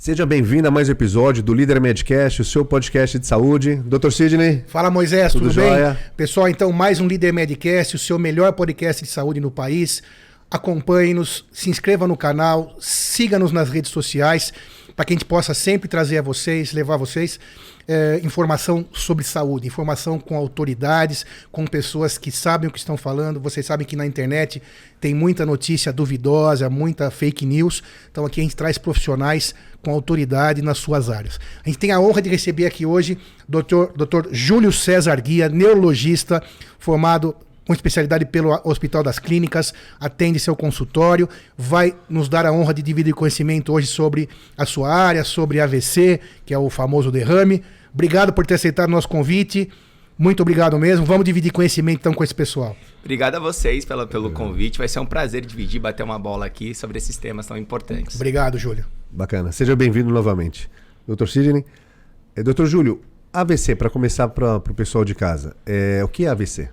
Seja bem-vindo a mais um episódio do Líder Medcast, o seu podcast de saúde. Dr. Sidney. Fala Moisés, tudo, tudo bem? Pessoal, então mais um Líder Medcast, o seu melhor podcast de saúde no país. Acompanhe-nos, se inscreva no canal, siga-nos nas redes sociais para que a gente possa sempre trazer a vocês, levar a vocês é, informação sobre saúde, informação com autoridades, com pessoas que sabem o que estão falando. Vocês sabem que na internet tem muita notícia duvidosa, muita fake news. Então aqui a gente traz profissionais com autoridade nas suas áreas. A gente tem a honra de receber aqui hoje o Dr. Júlio César Guia, neurologista, formado com especialidade pelo Hospital das Clínicas, atende seu consultório, vai nos dar a honra de dividir conhecimento hoje sobre a sua área, sobre AVC, que é o famoso derrame. Obrigado por ter aceitado o nosso convite. Muito obrigado mesmo. Vamos dividir conhecimento então com esse pessoal. Obrigado a vocês pela, pelo convite. Vai ser um prazer dividir, bater uma bola aqui sobre esses temas tão importantes. Obrigado, Júlio. Bacana. Seja bem-vindo novamente. Dr. Sidney. É, Dr. Júlio, AVC, para começar para o pessoal de casa, é, o que é AVC?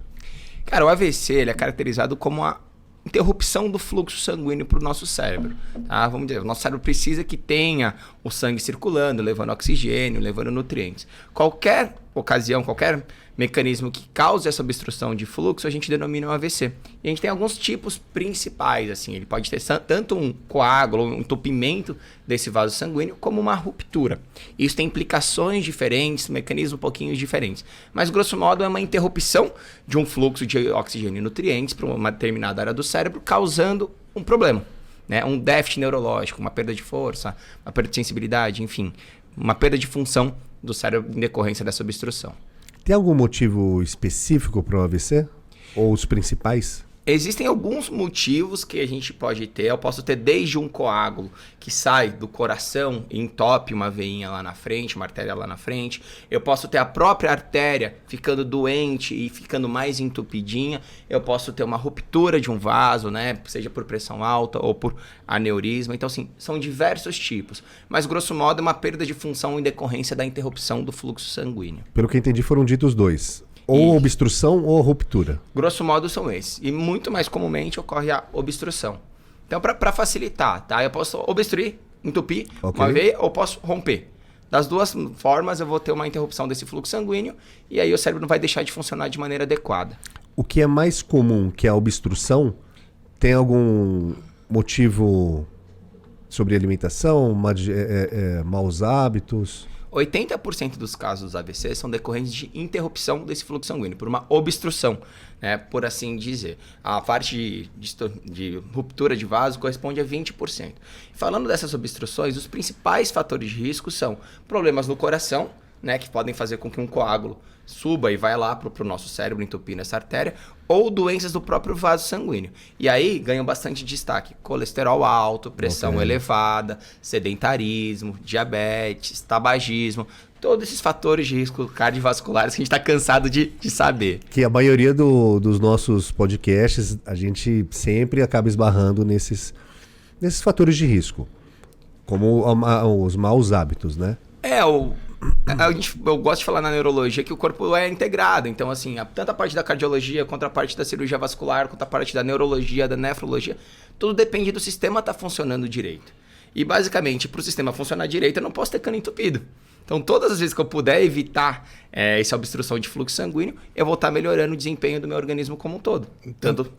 Cara, o AVC ele é caracterizado como a interrupção do fluxo sanguíneo para o nosso cérebro. Tá? Vamos dizer, o nosso cérebro precisa que tenha o sangue circulando, levando oxigênio, levando nutrientes. Qualquer ocasião, qualquer mecanismo que cause essa obstrução de fluxo, a gente denomina um AVC. E a gente tem alguns tipos principais, assim, ele pode ter tanto um coágulo, um entupimento desse vaso sanguíneo, como uma ruptura. Isso tem implicações diferentes, mecanismos um pouquinho diferentes. Mas, grosso modo, é uma interrupção de um fluxo de oxigênio e nutrientes para uma determinada área do cérebro, causando um problema. Né? Um déficit neurológico, uma perda de força, uma perda de sensibilidade, enfim, uma perda de função do cérebro em decorrência dessa obstrução. Tem algum motivo específico para o AVC? Ou os principais? Existem alguns motivos que a gente pode ter. Eu posso ter desde um coágulo que sai do coração e entope uma veinha lá na frente, uma artéria lá na frente. Eu posso ter a própria artéria ficando doente e ficando mais entupidinha. Eu posso ter uma ruptura de um vaso, né? Seja por pressão alta ou por aneurisma. Então, assim, são diversos tipos. Mas, grosso modo, é uma perda de função em decorrência da interrupção do fluxo sanguíneo. Pelo que entendi, foram ditos dois. Ou e, obstrução ou ruptura. Grosso modo são esses. E muito mais comumente ocorre a obstrução. Então, para facilitar, tá? Eu posso obstruir, entupir okay. uma veia ou posso romper. Das duas formas, eu vou ter uma interrupção desse fluxo sanguíneo e aí o cérebro não vai deixar de funcionar de maneira adequada. O que é mais comum que a obstrução tem algum motivo sobre alimentação, é, é, é, maus hábitos? 80% dos casos AVC são decorrentes de interrupção desse fluxo sanguíneo, por uma obstrução, né, por assim dizer. A parte de, de, de ruptura de vaso corresponde a 20%. Falando dessas obstruções, os principais fatores de risco são problemas no coração, né, que podem fazer com que um coágulo suba e vai lá para o nosso cérebro entupindo essa artéria, ou doenças do próprio vaso sanguíneo. E aí ganham bastante destaque: colesterol alto, pressão okay. elevada, sedentarismo, diabetes, tabagismo. Todos esses fatores de risco cardiovasculares que a gente está cansado de, de saber. Que a maioria do, dos nossos podcasts, a gente sempre acaba esbarrando nesses, nesses fatores de risco. Como os maus hábitos, né? É, o, a gente, eu gosto de falar na neurologia que o corpo é integrado. Então, assim, a, tanto a parte da cardiologia, quanto a parte da cirurgia vascular, quanto a parte da neurologia, da nefrologia, tudo depende do sistema estar tá funcionando direito. E, basicamente, para o sistema funcionar direito, eu não posso ter cano entupido. Então, todas as vezes que eu puder evitar é, essa obstrução de fluxo sanguíneo, eu vou estar tá melhorando o desempenho do meu organismo como um todo. Então, Tanto...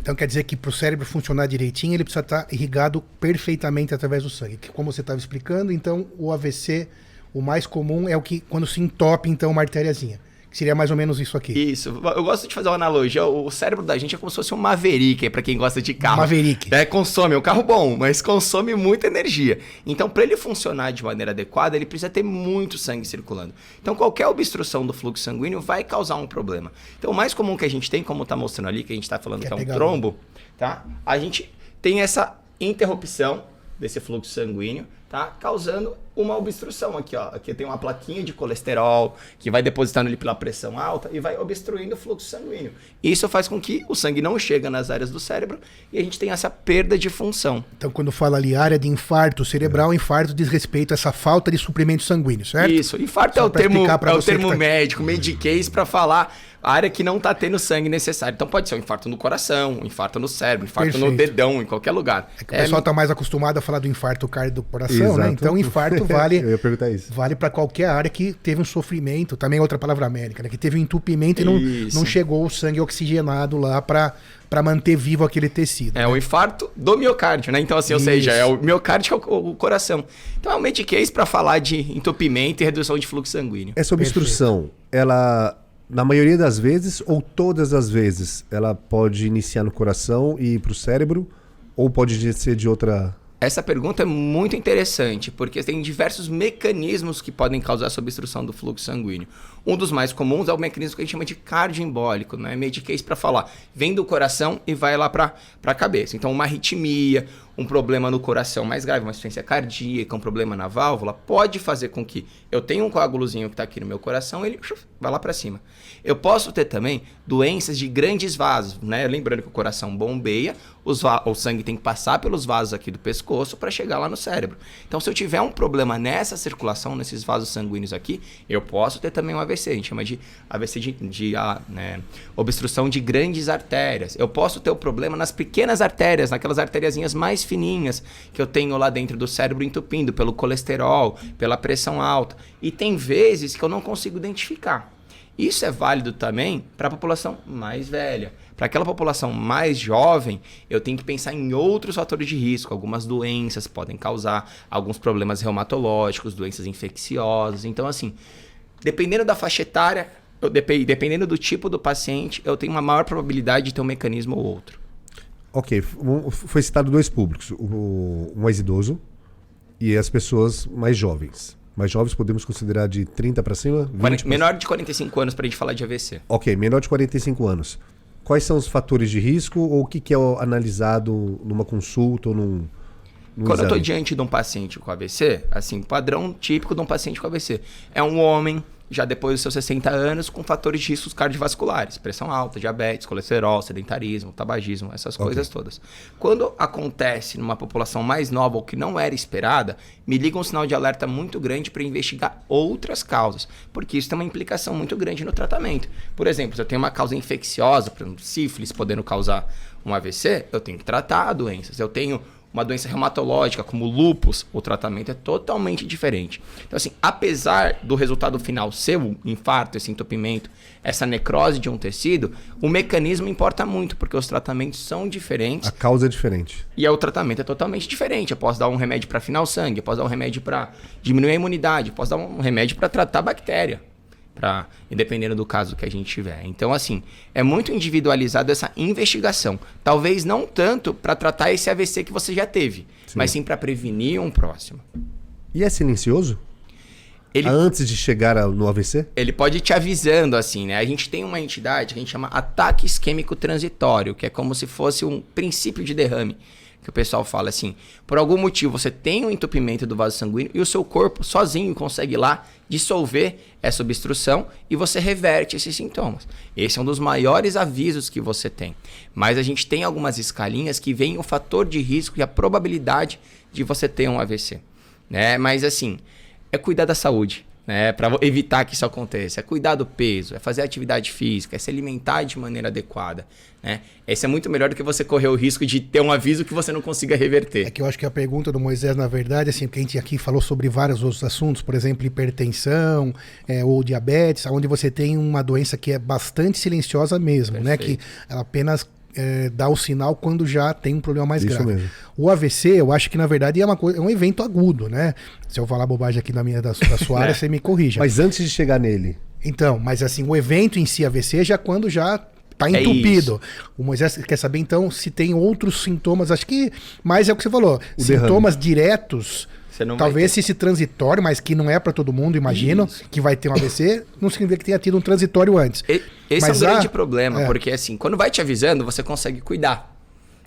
então quer dizer que para o cérebro funcionar direitinho, ele precisa estar tá irrigado perfeitamente através do sangue. Como você estava explicando, então o AVC o mais comum é o que quando se entope então uma artériazinha. Que seria mais ou menos isso aqui. Isso. Eu gosto de fazer uma analogia. O cérebro da gente é como se fosse um Maverick, para quem gosta de carro. Maverick. É, consome, é um carro bom, mas consome muita energia. Então, para ele funcionar de maneira adequada, ele precisa ter muito sangue circulando. Então, qualquer obstrução do fluxo sanguíneo vai causar um problema. Então, o mais comum que a gente tem, como está mostrando ali, que a gente está falando Quer que é um trombo, tá? A gente tem essa interrupção desse fluxo sanguíneo, tá? Causando uma obstrução aqui, ó. Aqui tem uma plaquinha de colesterol que vai depositando ali pela pressão alta e vai obstruindo o fluxo sanguíneo. Isso faz com que o sangue não chegue nas áreas do cérebro e a gente tem essa perda de função. Então, quando fala ali área de infarto cerebral, é. infarto diz respeito a essa falta de suprimento sanguíneo, certo? Isso. Infarto Só é o termo, é o termo tá... médico, mediquês, para falar a área que não está tendo sangue necessário. Então pode ser um infarto no coração, um infarto no cérebro, um infarto Perfeito. no dedão, em qualquer lugar. É que o pessoal está mais acostumado a falar do infarto cardio do coração, né? Exato. né? Então infarto vale Eu ia perguntar isso. vale para qualquer área que teve um sofrimento, também é outra palavra médica, né? Que teve um entupimento e não, não chegou o sangue oxigenado lá para para manter vivo aquele tecido. É né? o infarto do miocárdio, né? Então, assim, ou seja, é o miocárdio que é o, o coração. Então, é um mediquês para falar de entupimento e redução de fluxo sanguíneo. Essa obstrução, Perfeito. ela, na maioria das vezes ou todas as vezes, ela pode iniciar no coração e ir para o cérebro? Ou pode ser de outra essa pergunta é muito interessante, porque tem diversos mecanismos que podem causar obstrução do fluxo sanguíneo. Um dos mais comuns é o mecanismo que a gente chama de cardioembólico, né? Mediquês para falar, vem do coração e vai lá para a cabeça. Então, uma arritmia, um problema no coração mais grave, uma insuficiência cardíaca, um problema na válvula, pode fazer com que eu tenha um coágulozinho que está aqui no meu coração, ele vai lá para cima. Eu posso ter também doenças de grandes vasos, né? Lembrando que o coração bombeia, o sangue tem que passar pelos vasos aqui do pescoço para chegar lá no cérebro. Então, se eu tiver um problema nessa circulação, nesses vasos sanguíneos aqui, eu posso ter também um AVC. A gente chama de AVC de, de ah, né, obstrução de grandes artérias. Eu posso ter o um problema nas pequenas artérias, naquelas artériazinhas mais fininhas que eu tenho lá dentro do cérebro entupindo pelo colesterol, pela pressão alta. E tem vezes que eu não consigo identificar. Isso é válido também para a população mais velha. Para aquela população mais jovem, eu tenho que pensar em outros fatores de risco. Algumas doenças podem causar alguns problemas reumatológicos, doenças infecciosas. Então, assim, dependendo da faixa etária, dependendo do tipo do paciente, eu tenho uma maior probabilidade de ter um mecanismo ou outro. Ok, foi citado dois públicos: o mais idoso e as pessoas mais jovens. Mais jovens podemos considerar de 30 para cima? menor de 45 anos para a gente falar de AVC. Ok, menor de 45 anos. Quais são os fatores de risco ou o que, que é analisado numa consulta ou num. num Quando exame? eu estou diante de um paciente com AVC, assim, padrão típico de um paciente com AVC é um homem já depois dos seus 60 anos, com fatores de riscos cardiovasculares, pressão alta, diabetes, colesterol, sedentarismo, tabagismo, essas okay. coisas todas. Quando acontece numa população mais nova ou que não era esperada, me liga um sinal de alerta muito grande para investigar outras causas, porque isso tem uma implicação muito grande no tratamento. Por exemplo, se eu tenho uma causa infecciosa, por exemplo, sífilis podendo causar um AVC, eu tenho que tratar a doença. Se eu tenho uma doença reumatológica como lupus, o tratamento é totalmente diferente. Então, assim, apesar do resultado final ser o infarto, esse entupimento, essa necrose de um tecido, o mecanismo importa muito, porque os tratamentos são diferentes. A causa é diferente. E o tratamento é totalmente diferente. Eu posso dar um remédio para afinar o sangue, eu posso dar um remédio para diminuir a imunidade, eu posso dar um remédio para tratar a bactéria para dependendo do caso que a gente tiver. Então, assim, é muito individualizado essa investigação. Talvez não tanto para tratar esse AVC que você já teve, sim. mas sim para prevenir um próximo. E é silencioso? Ele, Antes de chegar no AVC? Ele pode ir te avisando, assim, né? A gente tem uma entidade que a gente chama ataque isquêmico transitório, que é como se fosse um princípio de derrame que o pessoal fala assim, por algum motivo você tem um entupimento do vaso sanguíneo e o seu corpo sozinho consegue lá dissolver essa obstrução e você reverte esses sintomas. Esse é um dos maiores avisos que você tem. Mas a gente tem algumas escalinhas que veem o fator de risco e a probabilidade de você ter um AVC, né? Mas assim, é cuidar da saúde né, para evitar que isso aconteça. É cuidar do peso, é fazer atividade física, é se alimentar de maneira adequada. Né? Esse é muito melhor do que você correr o risco de ter um aviso que você não consiga reverter. É que eu acho que a pergunta do Moisés, na verdade, assim, porque a gente aqui falou sobre vários outros assuntos, por exemplo, hipertensão é, ou diabetes, onde você tem uma doença que é bastante silenciosa mesmo, Perfeito. né? Que ela apenas é, dá o sinal quando já tem um problema mais Isso grave. Mesmo. O AVC, eu acho que na verdade é, uma coisa, é um evento agudo, né? Se eu falar bobagem aqui na minha da, da sua área, é. você me corrija. Mas antes de chegar nele. Então, mas assim, o evento em si AVC já quando já tá é entupido. É o Moisés quer saber então se tem outros sintomas, acho que mais é o que você falou, o sintomas derrame. diretos Talvez ter... esse transitório, mas que não é para todo mundo, imagino, Isso. que vai ter um AVC, não significa que tenha tido um transitório antes. E, esse mas é um grande problema, é. porque assim, quando vai te avisando, você consegue cuidar.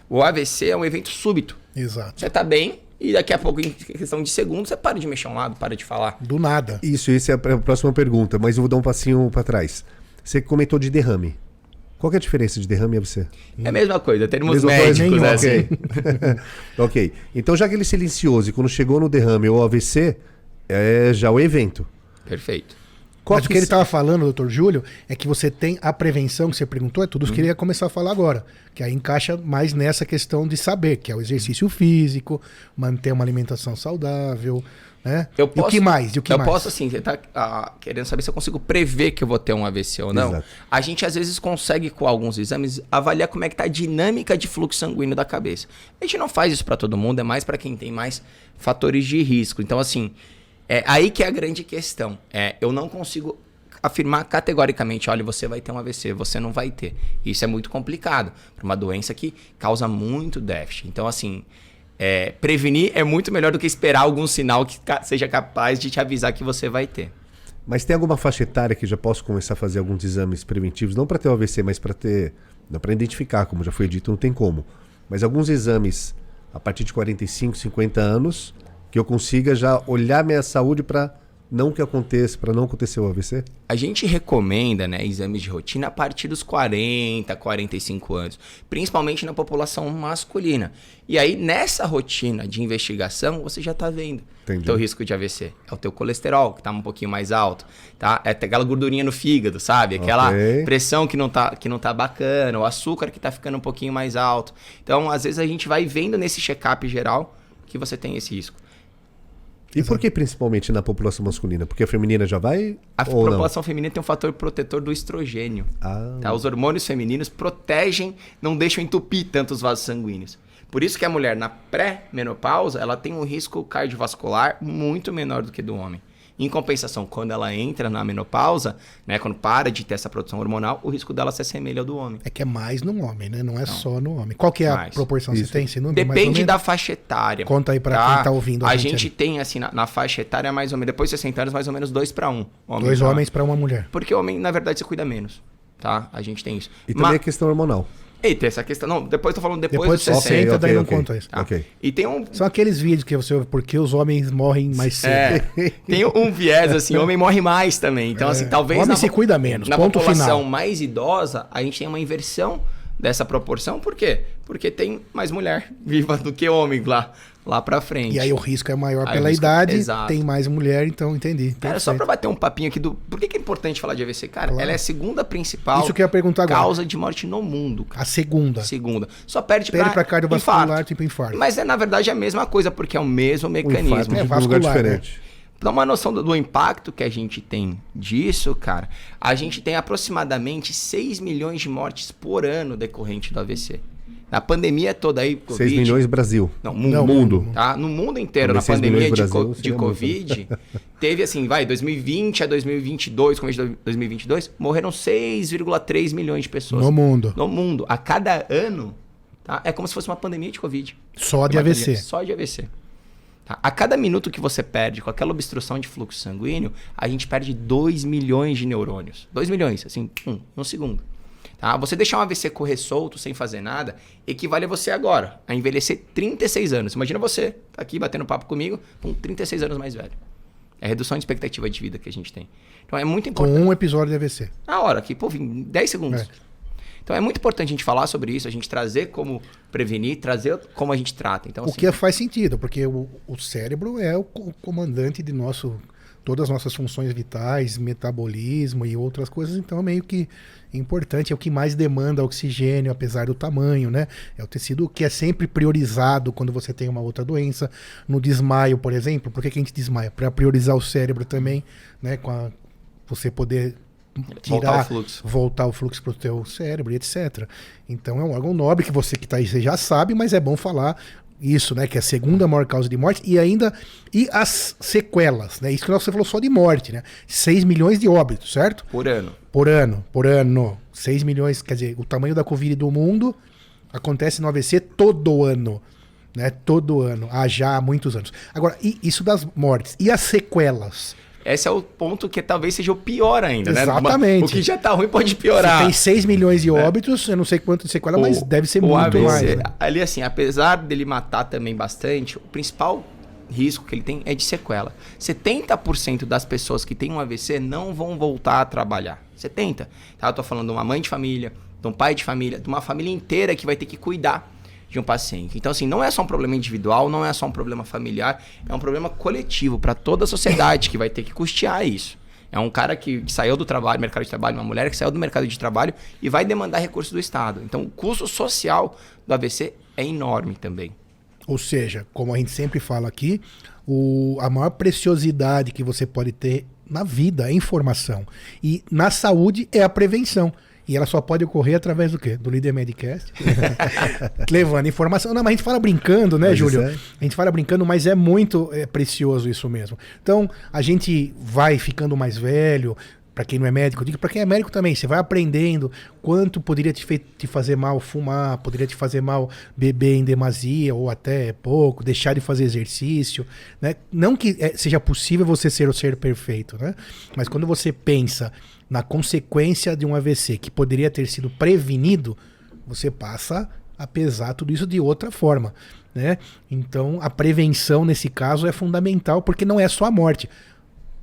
O AVC é um evento súbito. Exato. Você tá bem, e daqui a pouco, em questão de segundos, você para de mexer um lado, para de falar. Do nada. Isso, isso é a próxima pergunta, mas eu vou dar um passinho para trás. Você comentou de derrame. Qual é a diferença de derrame e AVC? É a mesma coisa, termos médicos, né? Ok. ok. Então, já que ele é silencioso e quando chegou no derrame ou AVC, é já o evento. Perfeito. Mas o que ele estava falando, doutor Júlio, é que você tem a prevenção que você perguntou, é tudo isso que ele ia começar a falar agora. Que aí encaixa mais nessa questão de saber, que é o exercício físico, manter uma alimentação saudável, né? Eu posso, e o que mais? E o que eu mais? posso, assim, você tá ah, querendo saber se eu consigo prever que eu vou ter um AVC ou não. Exato. A gente, às vezes, consegue, com alguns exames, avaliar como é que tá a dinâmica de fluxo sanguíneo da cabeça. A gente não faz isso para todo mundo, é mais para quem tem mais fatores de risco. Então, assim, é aí que é a grande questão. É, eu não consigo afirmar categoricamente, olha, você vai ter um AVC, você não vai ter. Isso é muito complicado para uma doença que causa muito déficit. Então, assim, é, prevenir é muito melhor do que esperar algum sinal que ca- seja capaz de te avisar que você vai ter. Mas tem alguma faixa etária que já posso começar a fazer alguns exames preventivos, não para ter o AVC, mas para ter, não para identificar, como já foi dito, não tem como. Mas alguns exames a partir de 45, 50 anos, que eu consiga já olhar minha saúde para não que aconteça, para não acontecer o AVC? A gente recomenda né, exames de rotina a partir dos 40, 45 anos, principalmente na população masculina. E aí, nessa rotina de investigação, você já está vendo Entendi. o teu risco de AVC. É o teu colesterol, que está um pouquinho mais alto. Tá? É aquela gordurinha no fígado, sabe? Aquela Ok. pressão que não, tá, que não tá bacana, o açúcar que está ficando um pouquinho mais alto. Então, às vezes, a gente vai vendo nesse check-up geral que você tem esse risco. E por que principalmente na população masculina? Porque a feminina já vai A ou não? população feminina tem um fator protetor do estrogênio. Ah, Tá? Os hormônios femininos protegem, não deixam entupir tanto os vasos sanguíneos. Por isso que a mulher na pré-menopausa, ela tem um risco cardiovascular muito menor do que do homem. Em compensação, quando ela entra na menopausa, né, quando para de ter essa produção hormonal, o risco dela se assemelha ao do homem. É que é mais no homem, né? Não é só no homem. Qual que é a Mais. proporção? Isso. Você tem esse número? mais ou Depende menos? da faixa etária. Conta aí pra quem tá ouvindo a A, gente gente, tem, assim, na, na faixa etária, mais ou menos, depois de 60 anos, mais ou menos 2 para 1. Um. Dois homens para uma mulher. Porque o homem, na verdade, se cuida menos. Tá? A gente tem isso. e também Ma- a questão hormonal. Eita, essa questão. Não, depois tô falando depois, Depois dos de 60, Ok, daí ok, não ok. conta isso. Tá? Ok. E tem um. São aqueles vídeos que você ouve porque os homens morrem mais cedo. É, tem um viés assim, homem morre mais também. Então, assim, talvez. É. Homem na, se cuida menos, Na população final. mais idosa, a gente tem uma inversão dessa proporção. Por quê? Porque tem mais mulher viva do que homem lá, lá pra frente. E aí o risco é maior Aí o pela risco- idade, exato. tem mais mulher, então entendi. Cara, só pra bater um papinho aqui do. Por que, que é importante falar de AVC? Cara, Claro. ela é a segunda principal Isso que eu ia perguntar agora. causa de morte no mundo. Cara. A segunda. Segunda. Só perde, Perde pra pra cardiovascular, infarto. tipo infarto. Mas é, na verdade, a mesma coisa, porque é o mesmo mecanismo. infarto É um lugar vascular, diferente. Pra dar uma noção do, do impacto que a gente tem disso, cara, a gente tem aproximadamente 6 milhões de mortes por ano decorrente do AVC. Na pandemia toda aí, 6 milhões Brasil. Não, mundo. Não, mundo. Tá? No mundo inteiro, na 6 pandemia de, Brasil de. Covid, teve assim, vai, 2020 a 2022, começo de 2022, morreram 6,3 milhões de pessoas. No mundo. No mundo. A cada ano, tá? É como se fosse uma pandemia de Covid. Só de Uma AVC. pandemia Só de AVC. Tá? A cada minuto que você perde com aquela obstrução de fluxo sanguíneo, a gente perde 2 milhões de neurônios. 2 milhões, assim, um, um segundo. Tá? Você deixar um AVC correr solto, sem fazer nada, equivale a você agora, a envelhecer 36 anos. Imagina você, tá aqui batendo papo comigo, com 36 anos mais velho. É a redução de expectativa de vida que a gente tem. Então é muito Com importante. um episódio de AVC. Na hora, aqui, pô, em 10 segundos. É. Então é muito importante a gente falar sobre isso, a gente trazer como prevenir, trazer como a gente trata. Então, O assim, que faz sentido, porque o, o cérebro é o co- comandante de nosso todas as nossas funções vitais, metabolismo e outras coisas, então é meio que importante, é o que mais demanda oxigênio, apesar do tamanho, né? É o tecido que é sempre priorizado quando você tem uma outra doença. No desmaio, por exemplo, por que, que a gente desmaia? Para priorizar o cérebro também, né? Com a, você poder tirar, Voltar o fluxo. voltar o fluxo para o teu cérebro e etc. Então é um órgão nobre que você que está aí você já sabe, mas é bom falar isso, né? Que é a segunda maior causa de morte e ainda e as sequelas, né? Isso que você falou só de morte, né? 6 milhões de óbitos, certo? por ano. Por ano, por ano. 6 milhões, quer dizer, o tamanho da Covid do mundo acontece no AVC todo ano. Né? Todo ano, há já há muitos anos. Agora, e isso das mortes. E as sequelas? Esse é o ponto que talvez seja o pior ainda, né? Exatamente. O que já tá ruim pode Você piorar. tem 6 milhões de óbitos, eu não sei quanto de sequela, mas O- deve ser muito AVC, mais. né? Ali, assim, apesar dele matar também bastante, o principal risco que ele tem é de sequela. 70% das pessoas que têm um AVC não vão voltar a trabalhar. 70%. Tá? Eu tô falando de uma mãe de família, de um pai de família, de uma família inteira que vai ter que cuidar de um paciente. Então, assim, não é só um problema individual, não é só um problema familiar, é um problema coletivo para toda a sociedade que vai ter que custear isso. É um cara que, que, saiu do trabalho, mercado de trabalho, uma mulher que saiu do mercado de trabalho e vai demandar recursos do Estado. Então, o custo social do AVC é enorme também. Ou seja, como a gente sempre fala aqui, o, a maior preciosidade que você pode ter na vida é informação. E na saúde é a prevenção. E ela só pode ocorrer através do quê? Do Líder Medcast. Levando informação. Não, mas a gente fala brincando, né, Júlio? É. A gente fala brincando, mas é muito é, precioso isso mesmo. Então, a gente vai ficando mais velho, para quem não é médico, digo para quem é médico também, você vai aprendendo quanto poderia te, te, fazer mal fumar, poderia te fazer mal beber em demasia ou até pouco, deixar de fazer exercício, né? Não que é, seja possível você ser o ser perfeito, né? Mas quando você pensa na consequência de um AVC que poderia ter sido prevenido, você passa a pesar tudo isso de outra forma, né? Então, a prevenção nesse caso é fundamental porque não é só a morte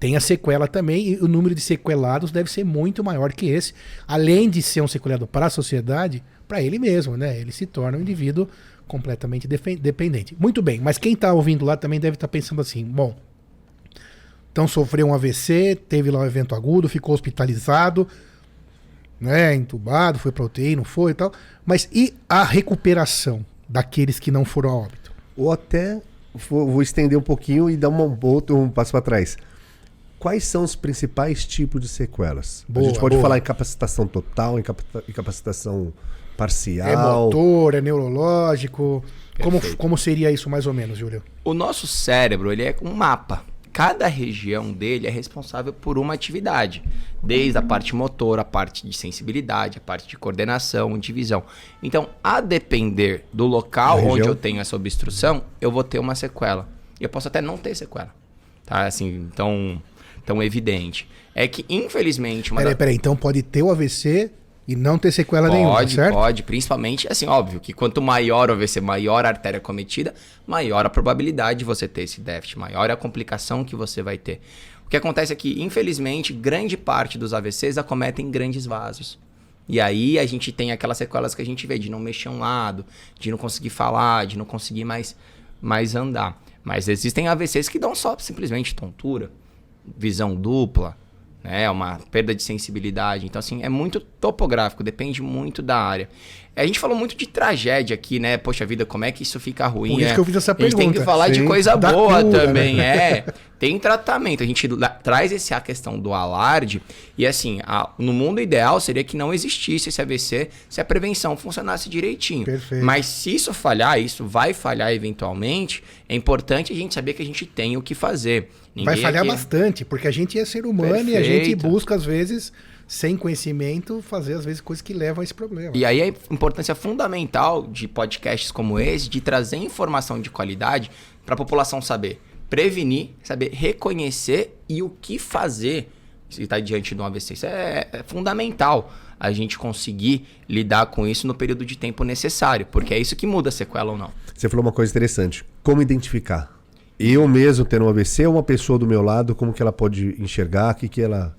tem a sequela também, e o número de sequelados deve ser muito maior que esse. Além de ser um sequelado para a sociedade, para ele mesmo, né? Ele se torna um indivíduo completamente dependente. Muito bem, mas quem está ouvindo lá também deve estar tá pensando assim: bom, então sofreu um AVC, teve lá um evento agudo, ficou hospitalizado, né? Entubado, foi para UTI, não foi e tal. Mas e a recuperação daqueles que não foram a óbito? Ou até vou, vou estender um pouquinho e dar um, outro, um passo para trás quais são os principais tipos de sequelas? Boa, a gente pode boa. falar em capacitação total, em, capacitação parcial. É motor, é neurológico. Como, como seria isso mais ou menos, Júlio? O nosso cérebro ele é um mapa. Cada região dele é responsável por uma atividade, desde a parte motor, a parte de sensibilidade, a parte de coordenação, de visão. Então, a depender do local onde eu tenho essa obstrução, eu vou ter uma sequela. E eu posso até não ter sequela. Tá? Assim, então, tão evidente. É que, infelizmente. Uma peraí, da... peraí, então pode ter o AVC e não ter sequela pode, nenhuma, certo? Pode, principalmente, assim, óbvio que quanto maior o AVC, maior a artéria cometida, maior a probabilidade de você ter esse déficit, maior a complicação que você vai ter. O que acontece é que, infelizmente, grande parte dos AVCs acometem grandes vasos. E aí a gente tem aquelas sequelas que a gente vê de não mexer um lado, de não conseguir falar, de não conseguir mais, mais andar. Mas existem AVCs que dão só simplesmente tontura visão dupla, né? Uma perda de sensibilidade. Então, assim, é muito topográfico, depende muito da área. A gente falou muito de tragédia aqui, né? Poxa vida, como é que isso fica ruim? Por isso é, que eu fiz essa pergunta. A gente tem que falar Sim, de coisa boa cura, né? também, né? é. Tem tratamento. A gente traz essa questão do alarde e assim, a, no mundo ideal seria que não existisse esse AVC se a prevenção funcionasse direitinho. Perfeito. Mas se isso falhar, isso vai falhar eventualmente, é importante a gente saber que a gente tem o que fazer. Ninguém vai falhar aqui... bastante, porque a gente é ser humano Perfeito. e a gente busca às vezes sem conhecimento, fazer às vezes coisas que levam a esse problema. E aí a importância fundamental de podcasts como esse, de trazer informação de qualidade para a população saber prevenir, saber reconhecer e o que fazer se está diante de um AVC. Isso é, é fundamental a gente conseguir lidar com isso no período de tempo necessário, porque é isso que muda a sequela ou não. Você falou uma coisa interessante. Como identificar? Eu mesmo tendo um AVC, uma pessoa do meu lado, como que ela pode enxergar? O que, que ela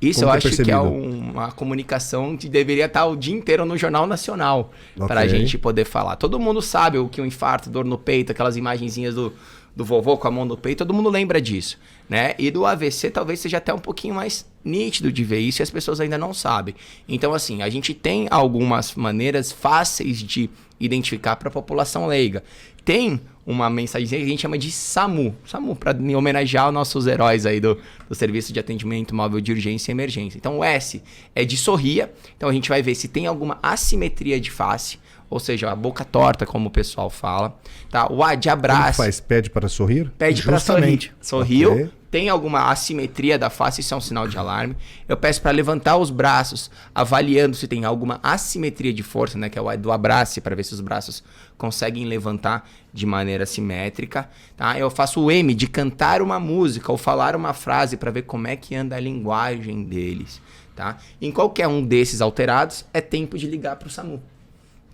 isso Como eu acho que é uma comunicação que deveria estar o dia inteiro no Jornal Nacional okay. para a gente poder falar. Todo mundo sabe o que um infarto, dor no peito, aquelas imagenzinhas do, do vovô com a mão no peito, todo mundo lembra disso, né? E do AVC talvez seja até um pouquinho mais nítido de ver isso e as pessoas ainda não sabem. Então, assim, a gente tem algumas maneiras fáceis de identificar para a população leiga. Tem uma mensagem que a gente chama de SAMU. SAMU, para homenagear os nossos heróis aí do, do Serviço de Atendimento Móvel de Urgência e Emergência. Então, o S é de sorria. Então, a gente vai ver se tem alguma assimetria de face, ou seja, a boca torta, como o pessoal fala. Tá? O A de abraço. Como faz? Pede para sorrir? Pede para sorrir. Sorriu. Okay tem alguma assimetria da face, isso é um sinal de alarme. Eu peço para levantar os braços, avaliando se tem alguma assimetria de força, né, que é o do abraço, para ver se os braços conseguem levantar de maneira simétrica, tá? Eu faço o M de cantar uma música ou falar uma frase para ver como é que anda a linguagem deles, tá? Em qualquer um desses alterados, é tempo de ligar para o SAMU.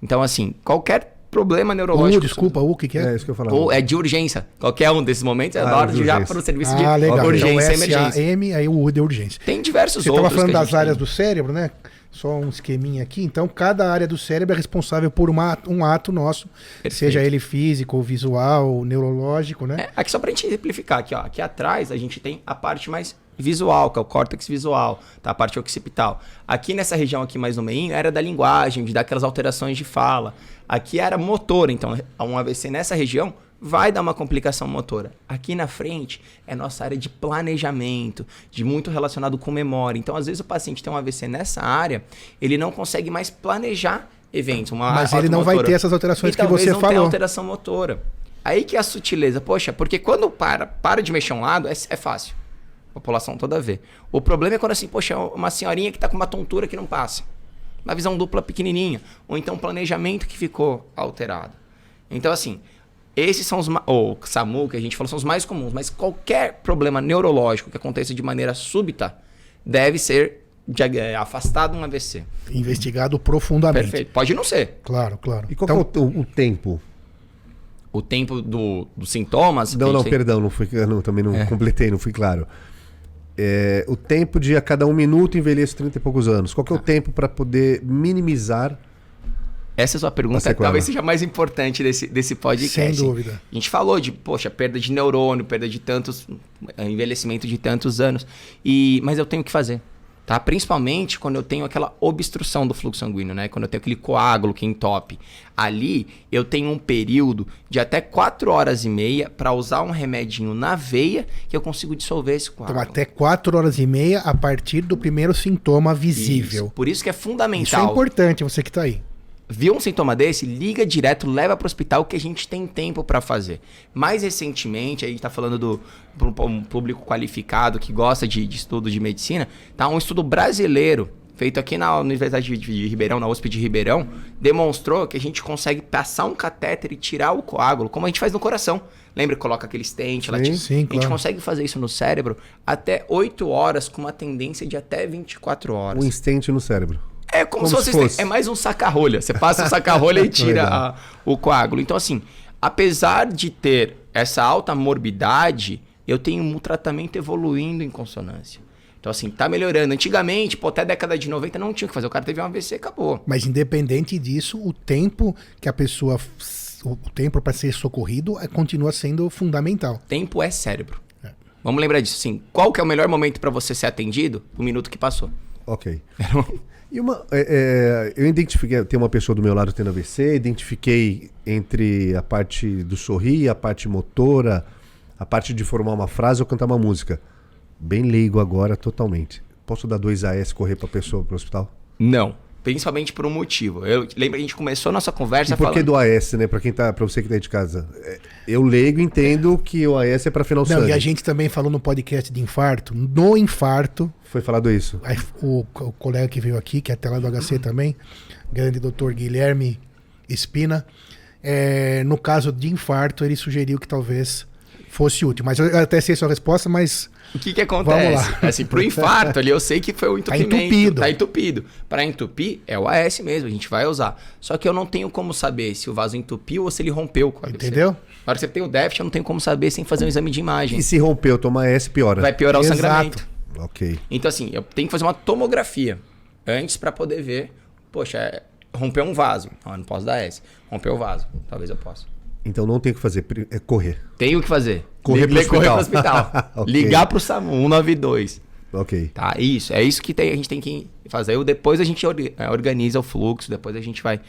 Então, assim, qualquer problema neurológico. Uh, desculpa, o que, que é? É isso que eu falava. Ou é de urgência. Qualquer um desses momentos é ah, hora de já para o serviço ah, de legal. urgência então, emergência. M, aí o U de urgência. Tem diversos Você outros. Você estava falando das áreas tem. do cérebro, né? Só um esqueminha aqui. Então, cada área do cérebro é responsável por uma, um ato nosso, Perfeito. seja ele físico, visual, neurológico, né? É, aqui só para a gente exemplificar, aqui, ó, aqui atrás a gente tem a parte mais visual, que é o córtex visual, tá? a parte occipital. Aqui nessa região aqui mais no meio era da linguagem, de dar aquelas alterações de fala. Aqui era motor, então um AVC nessa região vai dar uma complicação motora. Aqui na frente é nossa área de planejamento, de muito relacionado com memória. Então, às vezes o paciente tem um AVC nessa área, ele não consegue mais planejar eventos. Mas ele não vai ter essas alterações e que você não falou. Tem alteração motora. Aí que é a sutileza. Poxa, porque quando para, para de mexer um lado, é, é fácil. A população toda vê. O problema é quando assim, poxa, uma senhorinha que está com uma tontura que não passa. Uma visão dupla pequenininha. Ou então um planejamento que ficou alterado. Então, assim, esses são os. Ou SAMU, que a gente falou, são os mais comuns. Mas qualquer problema neurológico que aconteça de maneira súbita deve ser é, afastado um AVC. Investigado profundamente. Perfeito. Pode não ser. Claro, claro. E qual então, é o, o, tempo? O tempo do, dos sintomas? Não, não, tem... perdão, não fui, não, também não é. completei, não fui claro. É, o tempo de a cada um minuto envelheço 30 e poucos anos. Qual que é o ah. tempo para poder minimizar essa é a sua pergunta talvez seja mais importante desse, desse podcast. Sem dúvida. A gente falou de, poxa, perda de neurônio, perda de tantos. envelhecimento de tantos anos. E, mas eu tenho que fazer. Tá? Principalmente quando eu tenho aquela obstrução do fluxo sanguíneo, né? Quando eu tenho aquele coágulo que entope. Ali eu tenho um período de até 4 horas e meia para usar um remedinho na veia que eu consigo dissolver esse coágulo. Então, até 4 horas e meia a partir do primeiro sintoma visível. Isso. Por isso que é fundamental. Isso é importante, você que está aí viu um sintoma desse, liga direto, leva para o hospital que a gente tem tempo para fazer. Mais recentemente, a gente está falando do um público qualificado que gosta de, de, estudo de medicina, tá um estudo brasileiro feito aqui na Universidade de, Ribeirão, na USP de Ribeirão, demonstrou que a gente consegue passar um catéter e tirar o coágulo, como a gente faz no coração. Lembra que coloca aquele stent? Sim, sim, a gente consegue fazer isso no cérebro até 8 horas, com uma tendência de até 24 horas. Um stent no cérebro. É como, como se, fosse, fosse. É mais um saca-rolha. Você passa o saca-rolha e tira a, o coágulo. Então, assim, apesar de ter essa alta morbidade, eu tenho um tratamento evoluindo em consonância. Então, assim, tá melhorando. Antigamente, pô, até a década de 90 não tinha o que fazer. O cara teve um AVC e acabou. Mas independente disso, o tempo que a pessoa. O tempo para ser socorrido é, continua sendo fundamental. Tempo é cérebro. É. Vamos lembrar disso. Sim. Qual que é o melhor momento para você ser atendido? O minuto que passou. Ok. E uma, é, é, eu identifiquei, tem uma pessoa do meu lado tendo AVC, identifiquei entre a parte do sorrir, a parte motora, a parte de formar uma frase ou cantar uma música. Bem leigo agora, totalmente. Posso dar dois AS correr para a pessoa para o hospital? Não. Principalmente por um motivo. Eu lembro que a gente começou a nossa conversa e por falando... que do AS, né? Para quem tá, para você que tá aí de casa. É, eu leigo entendo que o AS é para final Não, sangue. e a gente também falou no podcast de infarto. No infarto, foi falado isso. O, o colega que veio aqui, que é até lá do HC também, grande doutor Guilherme Espina, é, no caso de infarto, ele sugeriu que talvez fosse útil. Mas eu até sei a sua resposta, mas. O que que acontece? Assim, pro infarto ali, eu sei que foi o tá entupimento. Tá entupido. Tá entupido. Para entupir, é o AS mesmo, a gente vai usar. Só que eu não tenho como saber se o vaso entupiu ou se ele rompeu. Entendeu? Na hora que você tem o déficit, eu não tenho como saber sem fazer um exame de imagem. E se rompeu, tomar AS piora. Vai piorar Exato. o sangramento. Ok. Então, assim, eu tenho que fazer uma tomografia antes para poder ver. Poxa, é, rompeu um vaso. Não, eu não posso dar S. Rompeu o vaso. Talvez eu possa. Então não tem o que fazer, é correr. Tenho que fazer. Correr para o hospital. Correr pro hospital. okay. Ligar pro SAMU 192. Ok. Tá, isso. É isso que tem, a gente tem que fazer. Eu, depois a gente é, organiza o fluxo, depois a gente vai,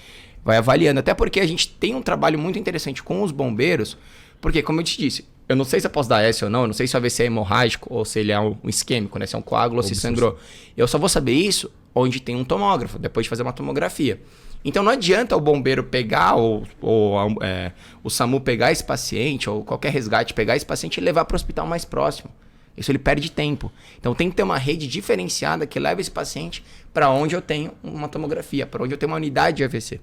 vai avaliando. Até porque a gente tem um trabalho muito interessante com os bombeiros, porque, como eu te disse, eu não sei se eu posso dar S ou não, eu não sei se o AVC é hemorrágico ou se ele é um isquêmico, né? Se é um coágulo ou se sangrou. Eu só vou saber isso onde tem um tomógrafo, depois de fazer uma tomografia. Então não adianta o bombeiro pegar, ou, ou é, o SAMU pegar esse paciente, ou qualquer resgate pegar esse paciente e levar para o hospital mais próximo. Isso ele perde tempo. Então tem que ter uma rede diferenciada que leve esse paciente para onde eu tenho uma tomografia, para onde eu tenho uma unidade de AVC.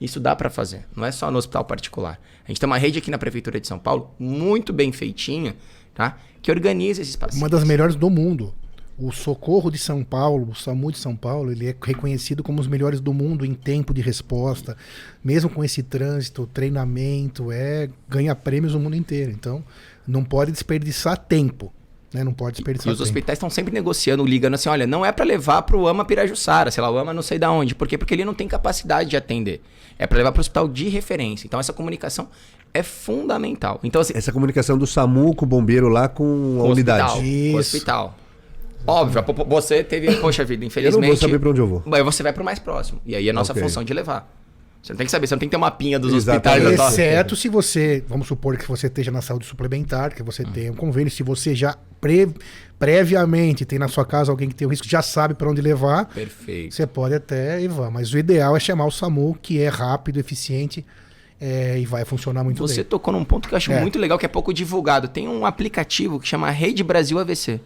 Isso dá para fazer, não é só no hospital particular. A gente tem uma rede aqui na Prefeitura de São Paulo, muito bem feitinha, tá? que organiza esses pacientes. Uma das melhores do mundo. O Socorro de São Paulo, o SAMU de São Paulo, ele é reconhecido como os melhores do mundo em tempo de resposta, mesmo com esse trânsito, treinamento, é ganha prêmios no mundo inteiro. Então, não pode desperdiçar tempo. Né? Não pode desperdiçar. E os hospitais estão sempre negociando, ligando assim: olha, não é para levar para o AMA Pirajussara, sei lá, o AMA não sei da onde. Por quê? Porque ele não tem capacidade de atender. É para levar para o hospital de referência. Então, essa comunicação é fundamental. Então, assim, essa comunicação do SAMU com o bombeiro lá com a unidade. Hospital, com o hospital. Óbvio, você teve, poxa vida, infelizmente. Eu não vou saber pra onde eu vou. Mas você vai pro mais próximo. E aí é nossa okay. função de levar. Você não tem que saber, você não tem que ter uma pinha dos Exatamente. hospitais. Exceto se você, vamos supor que você esteja na saúde suplementar, que você hum. tenha um convênio, se você já pre, previamente tem na sua casa alguém que tem o risco, já sabe para onde levar. Perfeito. Você pode até ir, mas o ideal é chamar o SAMU, que é rápido, eficiente. É, e vai funcionar muito você bem. Você tocou num ponto que eu acho é. muito legal, que é pouco divulgado. Tem um aplicativo que chama Rede Brasil AVC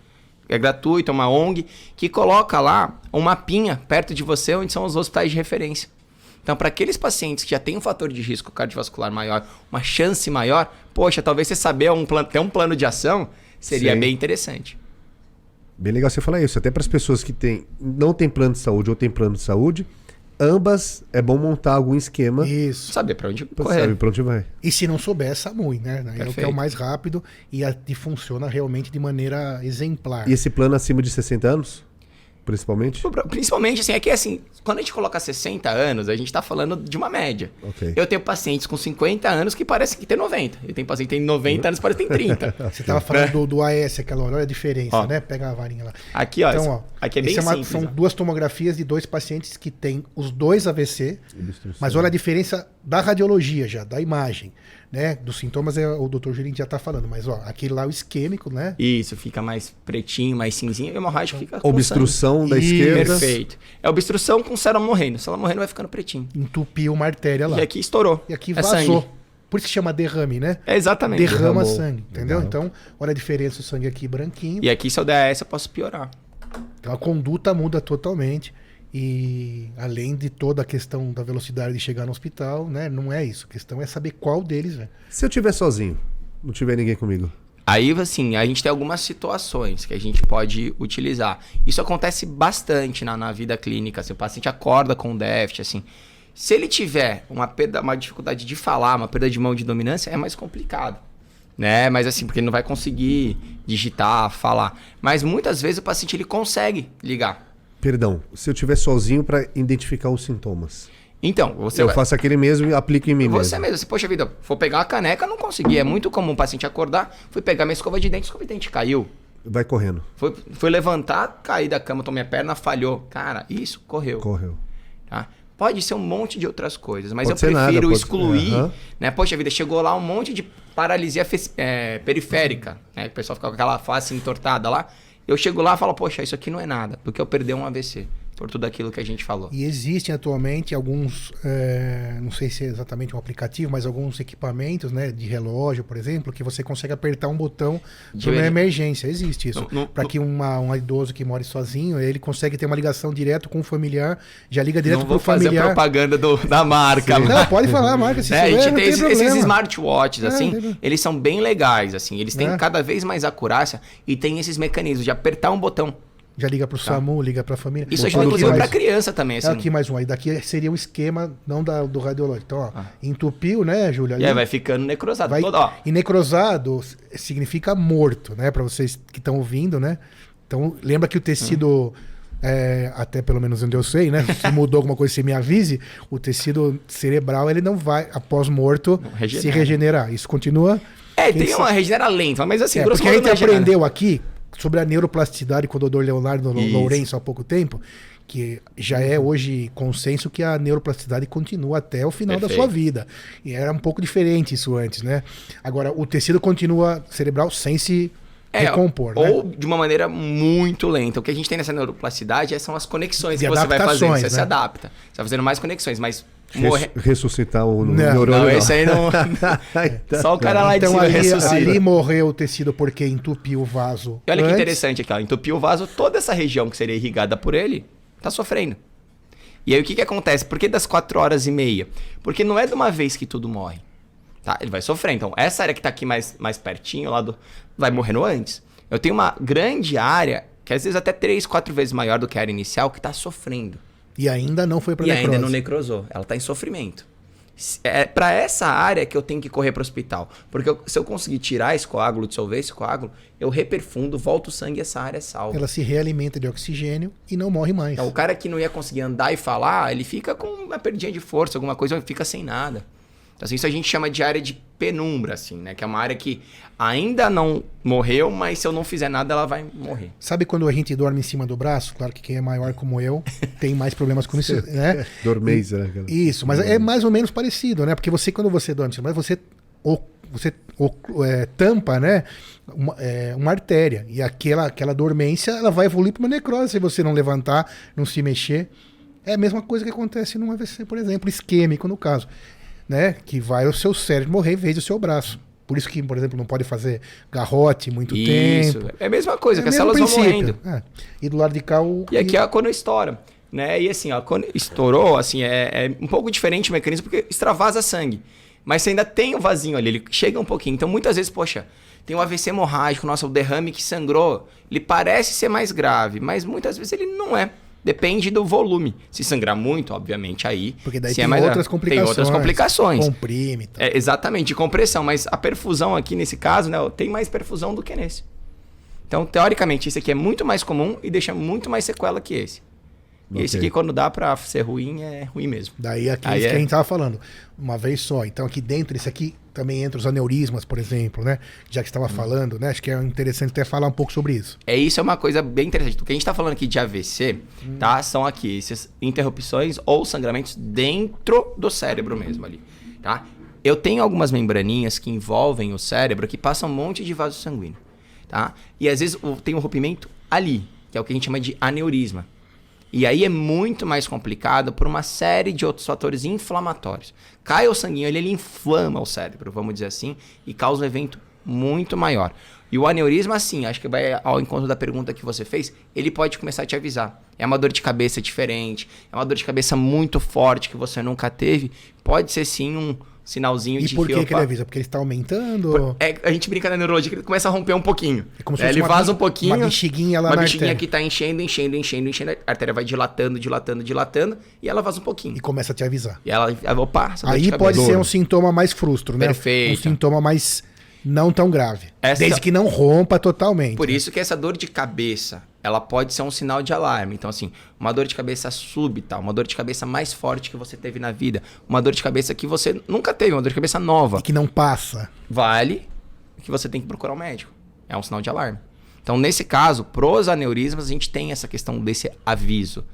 é gratuito, é uma ONG, que coloca lá um mapinha perto de você onde são os hospitais de referência. Então, para aqueles pacientes que já têm um fator de risco cardiovascular maior, uma chance maior, poxa, talvez você saber um plano, ter um plano de ação seria Sim. bem interessante. Bem legal você falar isso. Até para as pessoas que tem, não têm plano de saúde ou têm plano de saúde, ambas é bom montar algum esquema. Isso. Saber para onde correr. Saber para onde vai. E se não souber, SAMUI, né? É o que é o mais rápido e, a, e funciona realmente de maneira exemplar. E esse plano acima de 60 anos? Principalmente? Principalmente, assim, é que assim, quando a gente coloca 60 anos, a gente tá falando de uma média. Okay. Eu tenho pacientes com 50 anos que parecem que tem 90. Eu tenho paciente que tem 90 anos que parece que tem 30. Você tava falando do, do AS aquela hora, olha a diferença, ó. né? Pega a varinha lá. Aqui, ó. Então, ó aqui é bem é uma, simples, São ó. duas tomografias de dois pacientes que têm os dois AVC. Mas olha a diferença da radiologia já, da imagem né? Dos sintomas é o doutor Julinho já tá falando, mas ó, aquele lá é o isquêmico, né? Isso, fica mais pretinho, mais cinzinho, e hemorrágico fica Obstrução da esquerda. Perfeito. É obstrução com célula morrendo. Célula morrendo vai ficando pretinho. Entupiu uma artéria lá. E aqui estourou. E aqui é vazou. É Por isso que chama derrame, né? É exatamente. Derrama Derramou. sangue, entendeu? Então, olha a diferença, o sangue aqui branquinho. E aqui se eu der essa, eu posso piorar. Então a conduta muda totalmente. E além de toda a questão da velocidade de chegar no hospital, né? Não é isso. A questão é saber qual deles é. Se eu tiver sozinho, não tiver ninguém comigo. Aí, assim, a gente tem algumas situações que a gente pode utilizar. Isso acontece bastante na, na vida clínica. Se o paciente acorda com déficit, assim. Se ele tiver uma, perda, uma dificuldade de falar, uma perda de mão de dominância, é mais complicado. Né? Mas assim, porque ele não vai conseguir digitar, falar. Mas muitas vezes o paciente ele consegue ligar. Perdão, se eu estiver sozinho para identificar os sintomas. Então, você. Eu vai... faço aquele mesmo e aplico em mim você mesmo. Você mesmo. Poxa vida, vou pegar a caneca, não consegui. É muito comum o paciente acordar, fui pegar minha escova de dente, escova de dente caiu. Vai correndo. Foi, foi levantar, caí da cama, tomei a perna, falhou. Cara, isso correu. Correu. Tá? Pode ser um monte de outras coisas, mas pode eu prefiro nada, excluir. Uhum. Né? Poxa vida, chegou lá um monte de paralisia é, periférica. Né? O pessoal fica com aquela face entortada lá. Eu chego lá e falo, poxa, isso aqui não é nada, porque eu perdi um AVC por tudo aquilo que a gente falou. E existem atualmente alguns, é, não sei se é exatamente um aplicativo, mas alguns equipamentos, né, de relógio, por exemplo, que você consegue apertar um botão de uma emergência. Existe isso. Para que uma, um idoso que mora sozinho, ele consegue ter uma ligação direto com o familiar, já liga direto para o familiar. Não vou fazer propaganda do, da marca. Sim. Não, pode falar a marca. Se é, a gente tem, esses, esses, smartwatches, é, assim, eles são bem legais, assim, eles têm é. cada vez mais acurácia e tem esses mecanismos de apertar um botão já liga para o tá. SAMU, liga para a família. Isso ajuda inclusive para criança também. Assim. Aqui mais um. Aí daqui seria um esquema não da, do radiológico. Então, ó, ah. entupiu, né, Júlia? Aí vai ficando necrosado. Vai, todo. E necrosado significa morto, né? Para vocês que estão ouvindo, né? Então, lembra que o tecido... É, até pelo menos onde eu sei, né? Se mudou alguma coisa, você me avise. O tecido cerebral ele não vai, após morto, se regenerar. Isso continua. É, tem uma regenera lenta, mas assim, é, porque a gente aprendeu aqui sobre a neuroplasticidade com o doutor Leonardo Isso. Lourenço há pouco tempo, que já é hoje consenso que a neuroplasticidade continua até o final Perfeito. da sua vida. E era um pouco diferente isso antes, né? Agora, o tecido continua cerebral sem se é, recompor. Ou né? de uma maneira muito lenta. O que a gente tem nessa neuroplasticidade são as conexões de que você vai fazendo. Você né? se adapta. Você vai fazendo mais conexões, mas Morre... Ressuscitar o não, neurônio. Não, esse aí não. Só o cara lá então, de cima ali, ressuscita. ali morreu o tecido porque entupiu o vaso. E olha antes. que interessante aqui, ó. Entupiu o vaso, toda essa região que seria irrigada por ele, tá sofrendo. E aí o que, que acontece? Por que das 4 horas e meia? Porque não é de uma vez que tudo morre. Tá? Ele vai sofrer. Então, essa área que tá aqui mais, mais pertinho, lá do. vai morrendo antes. Eu tenho uma grande área, que às vezes até 3, 4 vezes maior do que a área inicial, que tá sofrendo. E ainda não foi para necrose. E ainda não necrosou. Ela está em sofrimento. É para essa área que eu tenho que correr para o hospital. Porque eu, se eu conseguir tirar esse coágulo, dissolver esse coágulo, eu reperfundo, volto o sangue e essa área é salva. Ela se realimenta de oxigênio e não morre mais. Então, o cara que não ia conseguir andar e falar, ele fica com uma perdinha de força, alguma coisa, fica sem nada. Então, assim, isso a gente chama de área de penumbra, assim, né? Que é uma área que ainda não morreu, mas se eu não fizer nada, ela vai morrer. Sabe quando a gente dorme em cima do braço? Claro que quem é maior como eu tem mais problemas com isso, né? Dormência, né? Isso, mas é mais ou menos parecido, né? Porque você, quando você dorme, mas você, você é, tampa, né? Uma, é, uma artéria. E aquela, aquela dormência, ela vai evoluir para uma necrose se você não levantar, não se mexer. É a mesma coisa que acontece num AVC, por exemplo, isquêmico no caso né? Que vai o seu cérebro morrer em vez do seu braço. Por isso que, por exemplo, não pode fazer garrote muito isso. tempo. É a mesma coisa, é que as células princípio. vão morrendo. É. E do lado de cá o. E aqui é quando estoura. Né? E assim, ó, quando estourou, assim, é, é um pouco diferente o mecanismo, porque extravasa sangue. Mas você ainda tem o vasinho ali, ele chega um pouquinho. Então, muitas vezes, poxa, tem um AVC hemorrágico, nossa, o derrame que sangrou, ele parece ser mais grave, mas muitas vezes ele não é. Depende do volume. Se sangrar muito, obviamente, aí. Porque daí tem, é mais, outras complicações. Tem outras complicações. Comprime. É, exatamente, compressão. Mas a perfusão aqui nesse caso, né, tem mais perfusão do que nesse. Então, teoricamente, esse aqui é muito mais comum e deixa muito mais sequela que esse. Okay. Esse aqui, quando dá pra ser ruim, é ruim mesmo. Daí aqui Aí é... que a gente tava falando, uma vez só. Então aqui dentro, esse aqui também entra os aneurismas, por exemplo, né? Já que estava hum. falando, né? Acho que é interessante até falar um pouco sobre isso. É isso, é uma coisa bem interessante. O que a gente está falando aqui de AVC, hum. tá? São aqui essas interrupções ou sangramentos dentro do cérebro mesmo ali, tá? Eu tenho algumas membraninhas que envolvem o cérebro que passam um monte de vaso sanguíneo, tá? E às vezes tem um rompimento ali, que é o que a gente chama de aneurisma. E aí é muito mais complicado por uma série de outros fatores inflamatórios. Cai o sanguinho, ele, ele inflama o cérebro, vamos dizer assim, e causa um evento muito maior. E o aneurisma, assim, acho que vai ao encontro da pergunta que você fez, ele pode começar a te avisar. É uma dor de cabeça diferente, é uma dor de cabeça muito forte que você nunca teve. Pode ser sim um, sinalzinho e de por que, que ele avisa? Porque ele está aumentando? Por, é, a gente brinca na neurologia que ele começa a romper um pouquinho. É como se é, ele vaza um pouquinho. Uma bexiguinha lá Uma bexiguinha que está enchendo, enchendo, enchendo, enchendo. A artéria vai dilatando, dilatando, dilatando. E ela vaza um pouquinho. E começa a te avisar. E ela, opa, Aí pode ser um sintoma mais frustro, né? Perfeito. Um sintoma mais não tão grave. Essa... Desde que não rompa totalmente. Por né? isso que essa dor de cabeça, ela pode ser um sinal de alarme. Então, assim, uma dor de cabeça súbita, uma dor de cabeça mais forte que você teve na vida, uma dor de cabeça que você nunca teve, uma dor de cabeça nova. E que não passa. Vale que você tem que procurar um médico. É um sinal de alarme. Então, nesse caso, pros aneurismas, a gente tem essa questão desse aviso.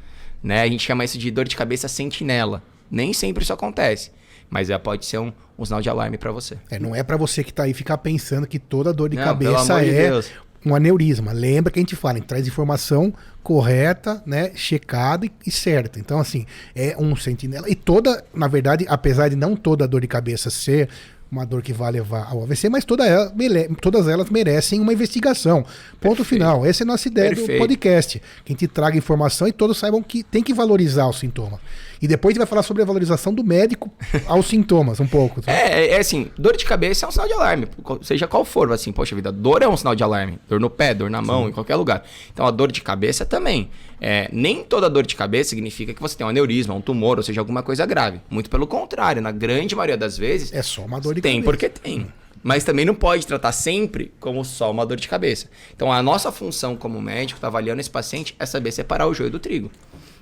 Né? A gente chama isso de dor de cabeça sentinela. Nem sempre isso acontece. Mas é, pode ser um, um sinal de alarme para você. É, não é para você que tá aí ficar pensando que toda dor de não, cabeça é de um aneurisma. Lembra que a gente fala, a traz informação correta, né, checada e, e, certa. Então, assim, é um sentinela. E toda, na verdade, apesar de não toda dor de cabeça ser uma dor que vai levar ao AVC, mas toda ela, todas elas merecem uma investigação. Ponto Perfeito. final. Essa é a nossa ideia Perfeito. do podcast. Que a gente traga informação e todos saibam que tem que valorizar o sintoma. E depois a gente vai falar sobre a valorização do médico aos sintomas, um pouco. Tá? É, é assim, dor de cabeça é um sinal de alarme, seja qual for, assim, poxa vida, dor é um sinal de alarme. Dor no pé, dor na mão, Sim. em qualquer lugar. Então a dor de cabeça também. É, nem toda dor de cabeça significa que você tem um aneurisma, um tumor, ou seja, alguma coisa grave. Muito pelo contrário, na grande maioria das vezes. É só uma dor de tem cabeça. Tem porque tem. Mas também não pode tratar sempre como só uma dor de cabeça. Então a nossa função como médico, tá avaliando esse paciente, é saber separar o joio do trigo.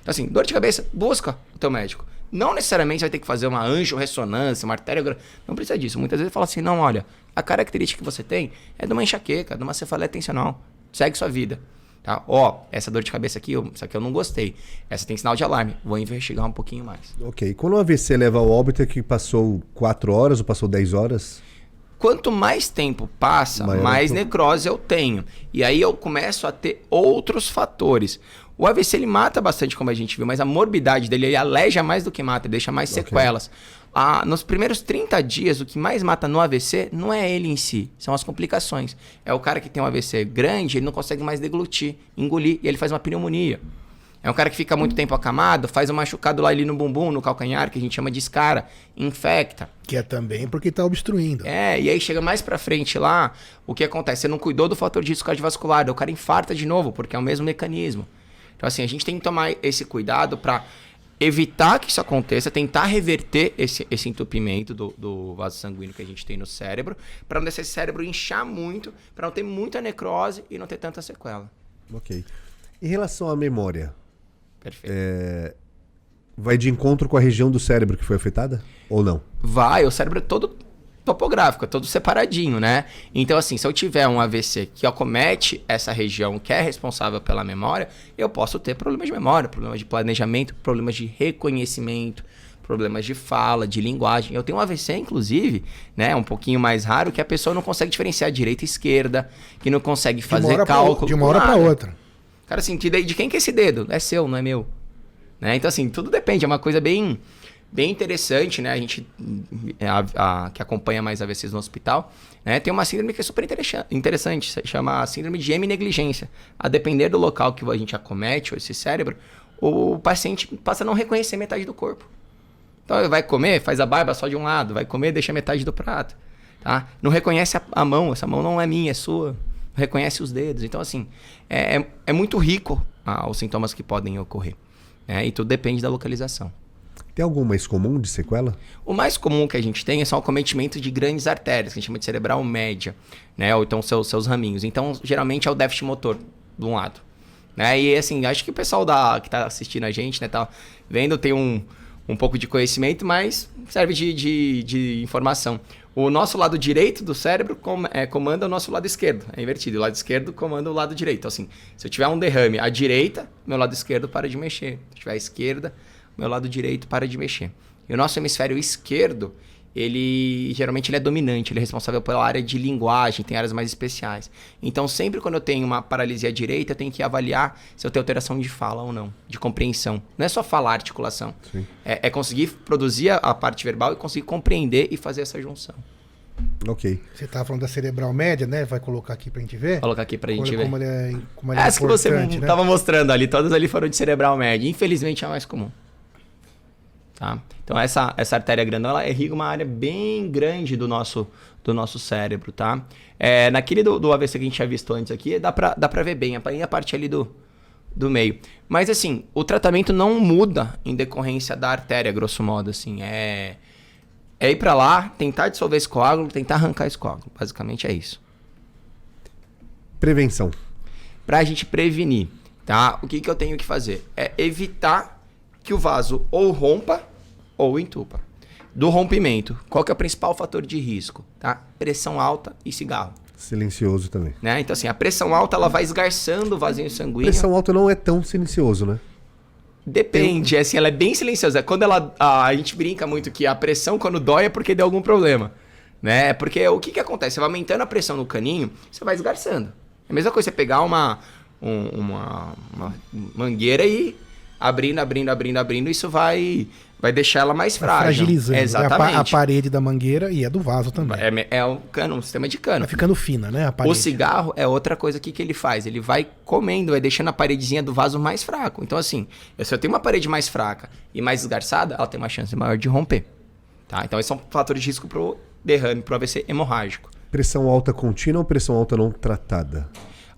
Então, assim, dor de cabeça, busca o teu médico. Não necessariamente vai ter que fazer uma anjo-ressonância, uma artéria. Não precisa disso. Muitas vezes fala assim: não, olha, a característica que você tem é de uma enxaqueca, de uma cefaleia tensional. Segue sua vida. Tá? Ó, essa dor de cabeça aqui, essa aqui eu não gostei. Essa tem sinal de alarme. Vou investigar um pouquinho mais. Ok. Quando o AVC leva ao óbito é que passou 4 horas ou passou 10 horas? Quanto mais tempo passa, Maior mais necrose eu tenho. E aí eu começo a ter outros fatores. O AVC ele mata bastante, como a gente viu, mas a morbidade dele ele aleja mais do que mata, deixa mais okay. sequelas. Nos primeiros 30 dias, o que mais mata no AVC não é ele em si, são as complicações. É o cara que tem um AVC grande, ele não consegue mais deglutir, engolir, e ele faz uma pneumonia. É um cara que fica muito tempo acamado, faz um machucado lá ali no bumbum, no calcanhar, que a gente chama de escara, infecta. Que é também porque está obstruindo. É, e aí chega mais pra frente lá, o que acontece? Você não cuidou do fator de risco cardiovascular, o cara infarta de novo, porque é o mesmo mecanismo. Então, assim, a gente tem que tomar esse cuidado para evitar que isso aconteça, tentar reverter esse, esse entupimento do, do vaso sanguíneo que a gente tem no cérebro, para não deixar esse cérebro inchar muito, para não ter muita necrose e não ter tanta sequela. Ok. Em relação à memória, Perfeito. É, vai de encontro com a região do cérebro que foi afetada? Ou não? Vai, o cérebro é todo topográfico, é todo separadinho, né? Então, assim, se eu tiver um AVC que acomete essa região que é responsável pela memória, eu posso ter problemas de memória, problemas de planejamento, problemas de reconhecimento, problemas de fala, de linguagem. Eu tenho um AVC, inclusive, né, um pouquinho mais raro, que a pessoa não consegue diferenciar direita e esquerda, que não consegue fazer de cálculo. Pra, de uma hora para outra. Cara, assim, de quem que é esse dedo? É seu, não é meu. Né? Então, assim, tudo depende. É uma coisa bem bem interessante, né? A gente é, a, a, que acompanha mais AVCs no hospital, né? Tem uma síndrome que é super interessante, chama síndrome de heminegligência. A depender do local que a gente acomete, ou esse cérebro, o paciente passa a não reconhecer metade do corpo. Então ele vai comer, faz a barba só de um lado, vai comer, deixa metade do prato, tá? Não reconhece a, a mão, essa mão não é minha, é sua. Não reconhece os dedos. Então assim, é, é, é muito rico ah, os sintomas que podem ocorrer. Né? E tudo depende da localização. Tem algum mais comum de sequela? O mais comum que a gente tem é só o cometimento de grandes artérias, que a gente chama de cerebral média, né? Ou então seus, seus raminhos. Então, geralmente é o déficit motor, de um lado. Né? E assim, acho que o pessoal da, que está assistindo a gente, né, tá vendo, tem um, um pouco de conhecimento, mas serve de, de, de informação. O nosso lado direito do cérebro com, é, comanda o nosso lado esquerdo. É invertido. O lado esquerdo comanda o lado direito. Então, assim, se eu tiver um derrame à direita, meu lado esquerdo para de mexer. Se eu tiver à esquerda, meu lado direito para de mexer. E o nosso hemisfério esquerdo, ele geralmente ele é dominante, ele é responsável pela área de linguagem, tem áreas mais especiais. Então, sempre quando eu tenho uma paralisia direita, eu tenho que avaliar se eu tenho alteração de fala ou não, de compreensão. Não é só falar articulação, é, é, conseguir produzir a, a, parte verbal e conseguir compreender e fazer essa junção. Ok. Você estava falando da cerebral média, né? Vai colocar aqui para a gente ver? Colocar aqui para a gente ver. Como ele é, como ele é Essa que você estava né? mostrando ali, todas ali foram de cerebral média. Infelizmente é a mais comum. Tá? Então essa, essa artéria grandona irriga uma área bem grande do nosso, do nosso cérebro, tá? É, naquele do, do AVC que a gente tinha visto antes aqui, dá pra, dá pra ver bem, a parte ali do, do meio. Mas assim, o tratamento não muda em decorrência da artéria, grosso modo, assim, é... É ir para lá, tentar dissolver esse coágulo, tentar arrancar esse coágulo. Basicamente é isso. Prevenção. Pra gente prevenir, tá? O que, que eu tenho que fazer? É evitar que o vaso ou rompa ou entupa. Do rompimento, qual que é o principal fator de risco? Tá? Pressão alta e cigarro. Silencioso também. Né? Então, assim, a pressão alta ela vai esgarçando o vasinho sanguíneo. Pressão alta não é tão silencioso, né? Depende, Tem... assim, ela é bem silenciosa. Quando ela. A, a, gente brinca muito que a pressão, quando dói, é porque deu algum problema. Né? Porque o que, que acontece? Você vai aumentando a pressão no caninho, você vai esgarçando. É a mesma coisa você pegar uma, um, uma, uma mangueira e abrindo, abrindo, abrindo, abrindo, isso vai vai deixar ela mais frágil. Fragilizando. Exatamente. É a, a, parede da mangueira e é do vaso também. É, é um cano, um sistema de cano. Vai ficando fina, né? O cigarro é outra coisa que, que ele faz. Ele vai comendo, vai deixando a paredezinha do vaso mais fraco. Então, assim, se eu tenho uma parede mais fraca e mais esgarçada, ela tem uma chance maior de romper. Tá? Então, esses são fatores de risco pro derrame, pro AVC hemorrágico. Pressão alta contínua ou pressão alta não tratada?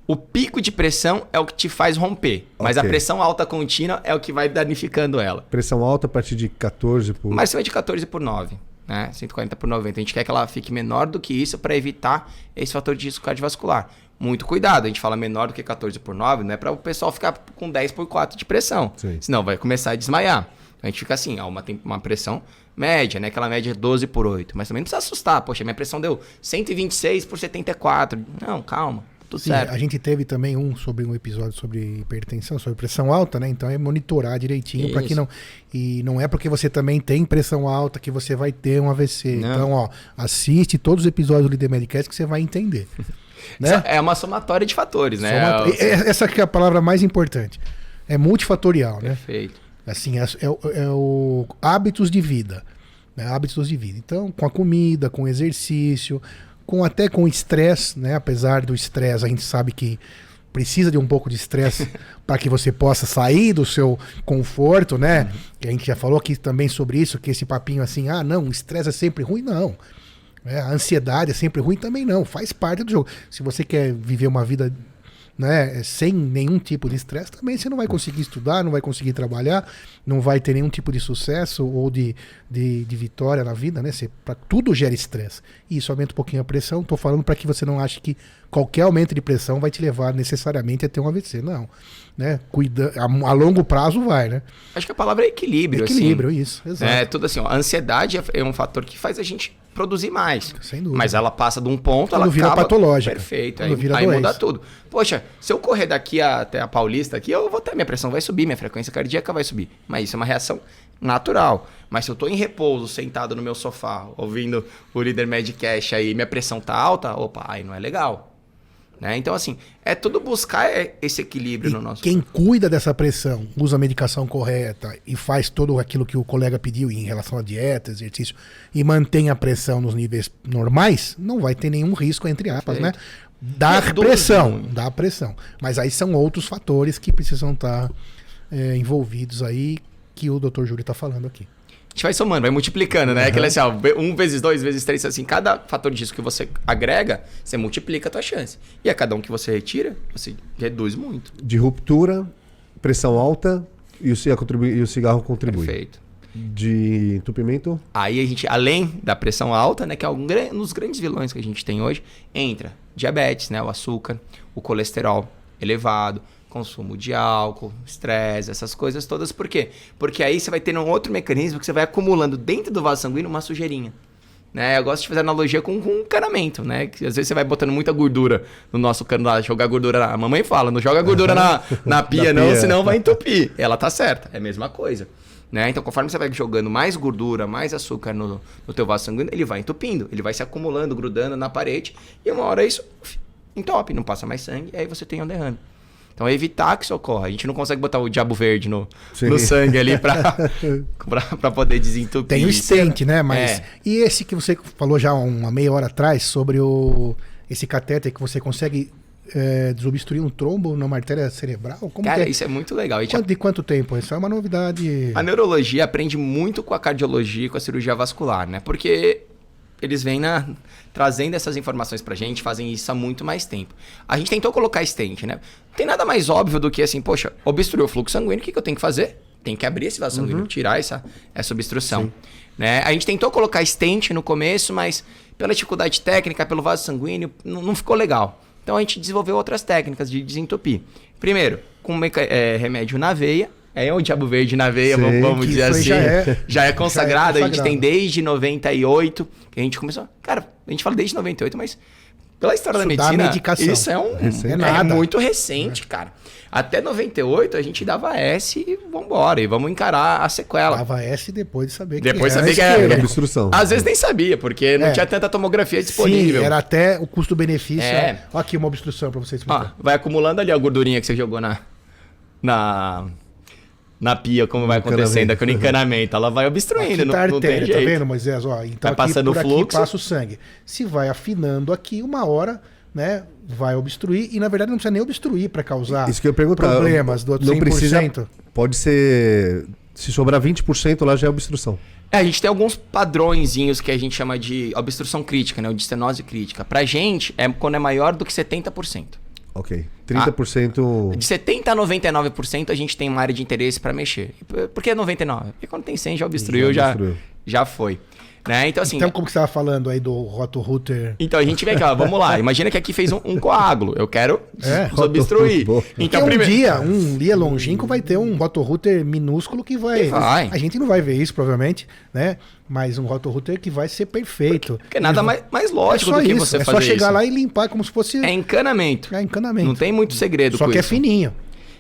O pico de pressão é o que te faz romper, mas okay. a pressão alta contínua é o que vai danificando ela. Pressão alta a partir de 14 por... Vai de 14 por 9, né? 140 por 90. A gente quer que ela fique menor do que isso para evitar esse fator de risco cardiovascular. Muito cuidado, a gente fala menor do que 14 por 9, não é para o pessoal ficar com 10 por 4 de pressão. Sim. Senão vai começar a desmaiar. A gente fica assim, ó, uma, uma pressão média, né? Aquela média é 12 por 8. Mas também não precisa assustar. Poxa, minha pressão deu 126 por 74. Não, calma. Tudo Sim, certo. A gente teve também um sobre um episódio sobre hipertensão, sobre pressão alta, né? Então é monitorar direitinho para que não e não é porque você também tem pressão alta que você vai ter um AVC. Não. Então, ó, assiste todos os episódios do Líder Medicast que você vai entender. né? É uma somatória de fatores, né? É, essa que é a palavra mais importante. É multifatorial, né? Perfeito. Assim, é, é, é o hábitos de vida. Né? Hábitos de vida. Então, com a comida, com o exercício, com até com estresse, né? Apesar do estresse, a gente sabe que precisa de um pouco de estresse para que você possa sair do seu conforto, né? Uhum. Que a gente já falou aqui também sobre isso, que esse papinho assim, ah, não, o estresse é sempre ruim, não. É, a ansiedade é sempre ruim também não, faz parte do jogo. Se você quer viver uma vida né, sem nenhum tipo de estresse, também você não vai conseguir estudar, não vai conseguir trabalhar, não vai ter nenhum tipo de sucesso ou de, de, de vitória na vida, né? Você, pra, tudo gera estresse. E isso aumenta um pouquinho a pressão. Estou falando para que você não ache que qualquer aumento de pressão vai te levar necessariamente a ter um AVC. Não. Né? Cuida, a, a longo prazo vai, né? Acho que a palavra é equilíbrio. Equilíbrio, assim. isso. Exato. É tudo assim, ó, a ansiedade é, é um fator que faz a gente produzir mais. Sem dúvida. Mas ela passa de um ponto, Quando ela vira acaba... patológica. Perfeito. Quando Aí, vira aí muda tudo. Poxa, se eu correr daqui até a Paulista aqui, eu vou ter minha pressão vai subir, minha frequência cardíaca vai subir. Mas isso é uma reação natural. Mas se eu tô em repouso, sentado no meu sofá, ouvindo o líder Medcash aí, minha pressão tá alta, opa, aí não é legal. Né? Então, assim, é tudo buscar é, esse equilíbrio E no nosso quem cuida dessa pressão, usa a medicação correta e faz todo aquilo que o colega pediu em relação à dieta, exercício, e mantém a pressão nos níveis normais, não vai ter nenhum risco, entre aspas, né? Dá Reduz pressão, dá pressão. Mas aí são outros fatores que precisam estar é, envolvidos aí, que o Dr. Júlio está falando aqui. Gente vai somando, vai multiplicando, né? Aquele assim, ó, um vezes dois, vezes três, assim, cada fator de risco que você agrega, você multiplica a tua chance. E a cada um que você retira, você reduz muito. De ruptura, pressão alta e o cigarro contribui. O cigarro contribui. Perfeito. De entupimento, Aí a gente, além da pressão alta, né, que é um dos grandes vilões que a gente tem hoje, entra diabetes, né, o açúcar, o colesterol elevado, consumo de álcool, estresse, essas coisas todas. Por quê? Porque aí você vai ter um outro mecanismo que você vai acumulando dentro do vaso sanguíneo uma sujeirinha. Né? Eu gosto de fazer analogia com, com encanamento, né? Que às vezes você vai botando muita gordura no nosso cano lá, jogar gordura na... A mamãe fala, não joga gordura na, na pia Na não, pia. senão vai entupir. Ela tá certa, é a mesma coisa. Né? Então, conforme você vai jogando mais gordura, mais açúcar no, no teu vaso sanguíneo, ele vai entupindo, ele vai se acumulando, grudando na parede, e uma hora isso entope, não passa mais sangue, e aí você tem um derrame. Então, é evitar que isso ocorra. A gente não consegue botar o diabo verde no, Sim. no sangue ali pra poder desentupir. Tem o isso. stent, né? Mas. É. E esse que você falou já uma meia hora atrás sobre o esse catéter que você consegue é, desobstruir um trombo numa artéria cerebral? Como Cara, que é? isso é muito legal. Gente Quanto- de quanto tempo? Isso é uma novidade. A neurologia aprende muito com a cardiologia e com a cirurgia vascular, né? Porque eles vêm na, trazendo essas informações pra gente, fazem isso há muito mais tempo. A gente tentou colocar stent, né? Não tem nada mais óbvio do que assim, poxa, obstruir o fluxo sanguíneo, o que, que eu tenho que fazer? Tem que abrir esse vaso sanguíneo, tirar essa, essa obstrução. Né? A gente tentou colocar stent no começo, mas pela dificuldade técnica, pelo vaso sanguíneo, não, não ficou legal. Então a gente desenvolveu outras técnicas de desentupir. Primeiro, com é, remédio na veia. É o diabo verde na veia, Sim, vamos, que dizer assim. já é- já é consagrado. A gente tem desde 98 que a gente começou. Cara, a gente fala desde 98, mas pela história da Isso dá medicina, medicação. isso é um Recente. é, É nada. muito recente, cara. Até 98 a gente dava S e vambora, e vamos encarar a sequela. Dava S depois de saber Depois que sabia que esquerda. era. Era obstrução. Às vezes nem sabia, porque não É. tinha tanta tomografia disponível. Sim, era até o custo-benefício. É. Olha aqui uma obstrução para você Ó, explicar. vai acumulando ali a gordurinha que você jogou na. Na. Na pia, como vai acontecendo aqui no encanamento. Ela vai obstruindo, Aqui não, tá não tem artéria, tá jeito. vendo, Moisés? Ó, então Vai aqui, passando por o aqui fluxo. passa o sangue. Se vai afinando aqui, uma hora, né, vai obstruir. E na verdade não precisa nem obstruir para causar Isso que eu perguntar. problemas do outro Não 100%. precisa. Pode ser. Se sobrar 20% lá já é obstrução. É, a gente tem alguns padrõezinhos que a gente chama de obstrução crítica, né? Ou de estenose crítica. Pra gente, é quando é maior do que 70%. Ok. 30%. De 70% a 99% a gente tem uma área de interesse pra mexer. Por- que 99%? Porque quando tem 100 já obstruiu, Já já, obstruiu. já foi. Né? Então, assim, Então, como que você estava falando aí do roto-router? então a gente vem aqui, ó, vamos lá. Imagina que aqui fez um, um coágulo. Eu quero É, desobstruir. boa. Então, Porque um primeiro. dia, um dia longínquo vai ter um roto-router minúsculo que vai, vai. A gente não vai ver isso, provavelmente, né? Mas um roto-router que vai ser perfeito. Porque nada mais, mais lógico é do que isso, você é fazer só chegar isso. lá e limpar como se fosse É encanamento. é, encanamento. Não tem muito segredo Só que é isso. fininho.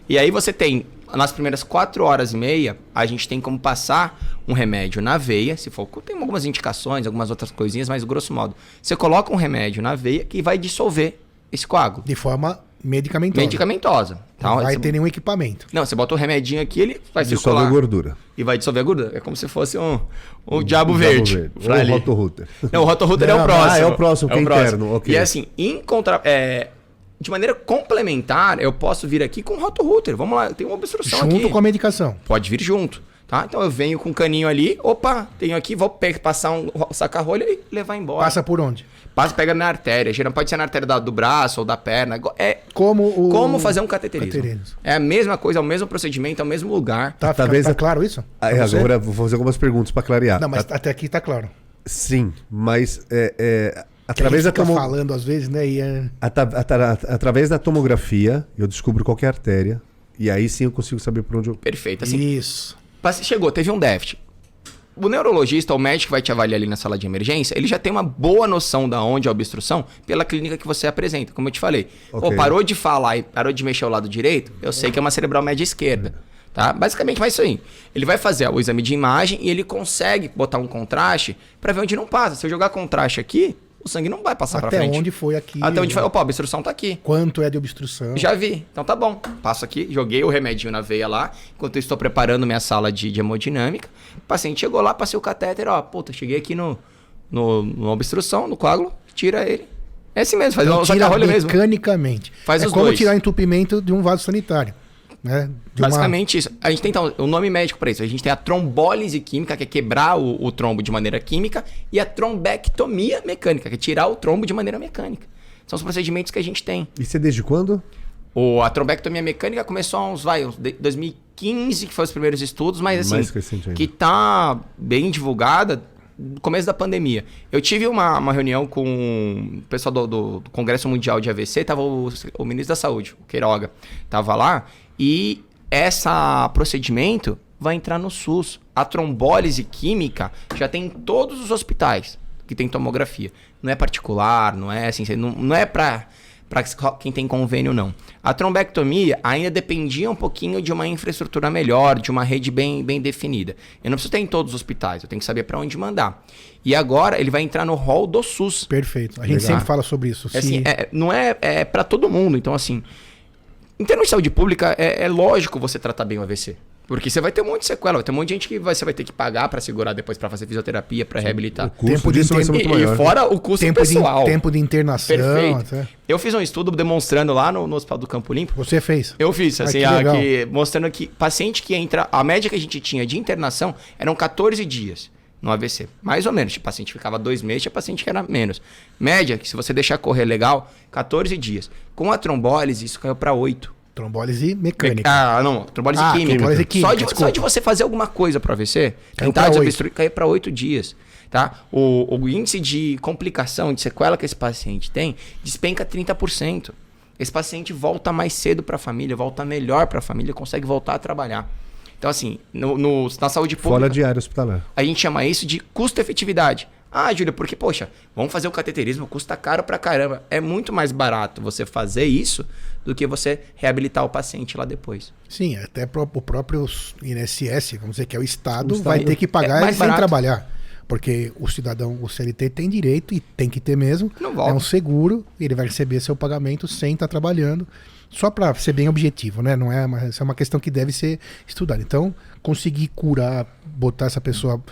E aí você tem, nas primeiras 4 horas e meia, a gente tem como passar um remédio na veia, se for, tem algumas indicações, algumas outras coisinhas, mas grosso modo, você coloca um remédio na veia que vai dissolver esse coágulo. De forma medicamentosa. Medicamentosa. Então, Não vai você- ter nenhum equipamento. Não, você bota o remedinho aqui, ele vai Dissolve circular a gordura. e vai dissolver a gordura. É como se fosse um, um diabo Um verde. Ou o roto-router. Não, o roto-router é o ah, próximo. é o próximo, que é interno, ok. E assim, em contra... é, de maneira complementar, eu posso vir aqui com o roto-router. Vamos lá, tenho uma obstrução Junto aqui. com a medicação. Pode vir junto. Tá? Então eu venho com um caninho ali, opa, tenho aqui, vou passar um saca-rolha e levar embora. Passa por onde? Passa, pega na artéria. Geralmente pode ser na artéria da, do braço ou da perna. É como, o... como fazer um cateterismo. cateterismo. É a mesma coisa, é o mesmo procedimento, é o mesmo lugar. Tá, talvez tá claro isso? Aí, agora vou fazer algumas perguntas para clarear. Não, mas até aqui tá claro. Sim, mas é, é, através da tomo... falando às vezes, né? E é... At at at através da tomografia, eu descubro qualquer artéria. E aí sim eu consigo saber por onde eu. Perfeito. Assim, Isso. Chegou, teve um déficit. O neurologista, o médico que vai te avaliar ali na sala de emergência, ele já tem uma boa noção da onde é a obstrução pela clínica que você apresenta, como eu te falei. Okay. Pô, parou de falar e parou de mexer o lado direito, eu sei que é uma cerebral média esquerda. Tá? Basicamente vai isso aí. Ele vai fazer o exame de imagem e ele consegue botar um contraste para ver onde não passa. Se eu jogar contraste aqui, o sangue não vai passar para frente. Até onde foi aqui? Até onde foi. Opa, a obstrução tá aqui. Quanto é de obstrução? Já vi. Então tá bom. Passo aqui, joguei o remedinho na veia lá, enquanto eu estou preparando minha sala de, de hemodinâmica. O paciente chegou lá, passei o catéter, ó, puta, cheguei aqui no, no, no obstrução, no coágulo, tira ele. É assim mesmo, faz então, um saca-rolho mesmo. mecanicamente. Faz é os como dois. tirar entupimento de um vaso sanitário. Né? Basicamente uma... isso. A gente tem então, o nome médico para isso. A gente tem a trombólise química, que é quebrar o, o, trombo de maneira química, e a trombectomia mecânica, que é tirar o trombo de maneira mecânica. São os procedimentos que a gente tem. Isso é desde quando? O, a trombectomia mecânica começou há uns, vai, uns 2015, que foi os primeiros estudos, mas assim, que tá bem divulgada no começo da pandemia. Eu tive uma, uma reunião com o pessoal do, do, do Congresso Mundial de AVC, tava o, o ministro da Saúde, o Queiroga, tava lá, e esse procedimento vai entrar no SUS. A trombólise química já tem em todos os hospitais que tem tomografia. Não é particular, não é assim, não, não é para para quem tem convênio não. A trombectomia ainda dependia um pouquinho de uma infraestrutura melhor, de uma rede bem, bem definida. Eu não preciso ter em todos os hospitais, eu tenho que saber para onde mandar. E agora ele vai entrar no hall do SUS. Perfeito. A gente Legal. sempre fala sobre isso. É assim, é, não é, é para todo mundo. Então assim, em termos de saúde pública, é, é, lógico você tratar bem o AVC. Porque você vai ter um monte de sequela, vai ter um monte de gente que vai, você vai ter que pagar para segurar depois para fazer fisioterapia, para reabilitar. O custo tempo de inter... e, e, fora o custo tempo pessoal. De, tempo de internação. Perfeito. Até. Eu fiz um estudo demonstrando lá no, no, Hospital do Campo Limpo. Você fez? Eu fiz, assim, ah, que que, mostrando que paciente que entra, a média que a gente tinha de internação eram 14 dias no AVC. Mais ou menos. Tipo, paciente ficava dois meses, tinha paciente que era menos. Média, que se você deixar correr legal, 14 dias. Com a trombólise, isso caiu para 8. Trombólise mecânica. Ah, não. Trombólise ah, química. Trombólise química. Só de, só de você fazer alguma coisa para AVC, tentar desobstruir, cair para oito dias. Tá? O, o índice de complicação, de sequela que esse paciente tem, despenca 30%. Esse paciente volta mais cedo para a família, volta melhor para a família, consegue voltar a trabalhar. Então, assim, no, no, na saúde pública. Fora diário hospitalar. A gente chama isso de custo-efetividade. Ah, Júlia, porque, poxa, vamos fazer o cateterismo, custa caro pra caramba. É muito mais barato você fazer isso do que você reabilitar o paciente lá depois. Sim, até o próprio INSS, vamos dizer que é o Estado, o vai ter que pagar é sem trabalhar. Porque o cidadão, o CLT tem direito e tem que ter mesmo. É um seguro, ele vai receber seu pagamento sem estar tá trabalhando. Só para ser bem objetivo, né? Não é uma, isso é uma questão que deve ser estudada. Então, conseguir curar, botar essa pessoa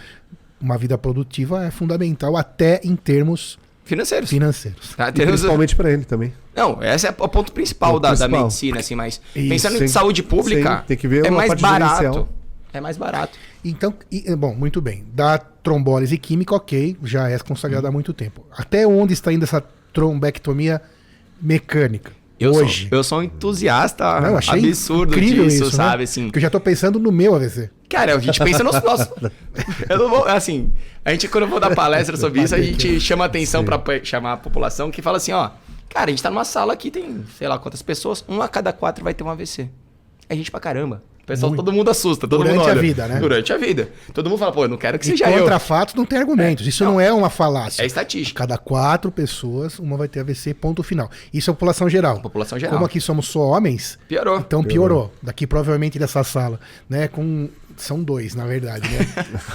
uma vida produtiva é fundamental até em termos financeiros. Financeiros. Tá, principalmente para ele também. Não, esse é o ponto principal, o da, principal. da medicina, assim, mas Isso, pensando sim, em saúde pública, sim, tem que ver é mais barato. É mais barato. Então, e, bom, muito bem. Da trombólise química, ok, já é consagrada há muito tempo. Até onde está indo essa trombectomia mecânica? Eu hoje. Sou, eu sou um entusiasta Não, absurdo disso, isso, né? sabe? Né? Assim. Porque eu já tô pensando no meu AVC. Cara, a gente pensa nos nossos. eu não vou, assim, a gente, quando eu vou dar palestra sobre isso, a gente chama atenção para chamar a população que fala assim: ó, cara, a gente tá numa sala aqui, tem sei lá quantas pessoas, um a cada quatro vai ter um AVC. É gente pra caramba. O pessoal, Muito. todo mundo assusta, todo Durante mundo olha. a vida, né? Durante a vida. Todo mundo fala, pô, eu não quero que seja contra eu. fatos não tem argumentos. É. Isso não. não. é uma falácia. É estatística. Cada quatro pessoas, uma vai ter AVC, ponto final. Isso é a população geral. População geral. Como aqui somos só homens, piorou. Então piorou. piorou. Daqui provavelmente dessa sala, né, com são dois, na verdade, né?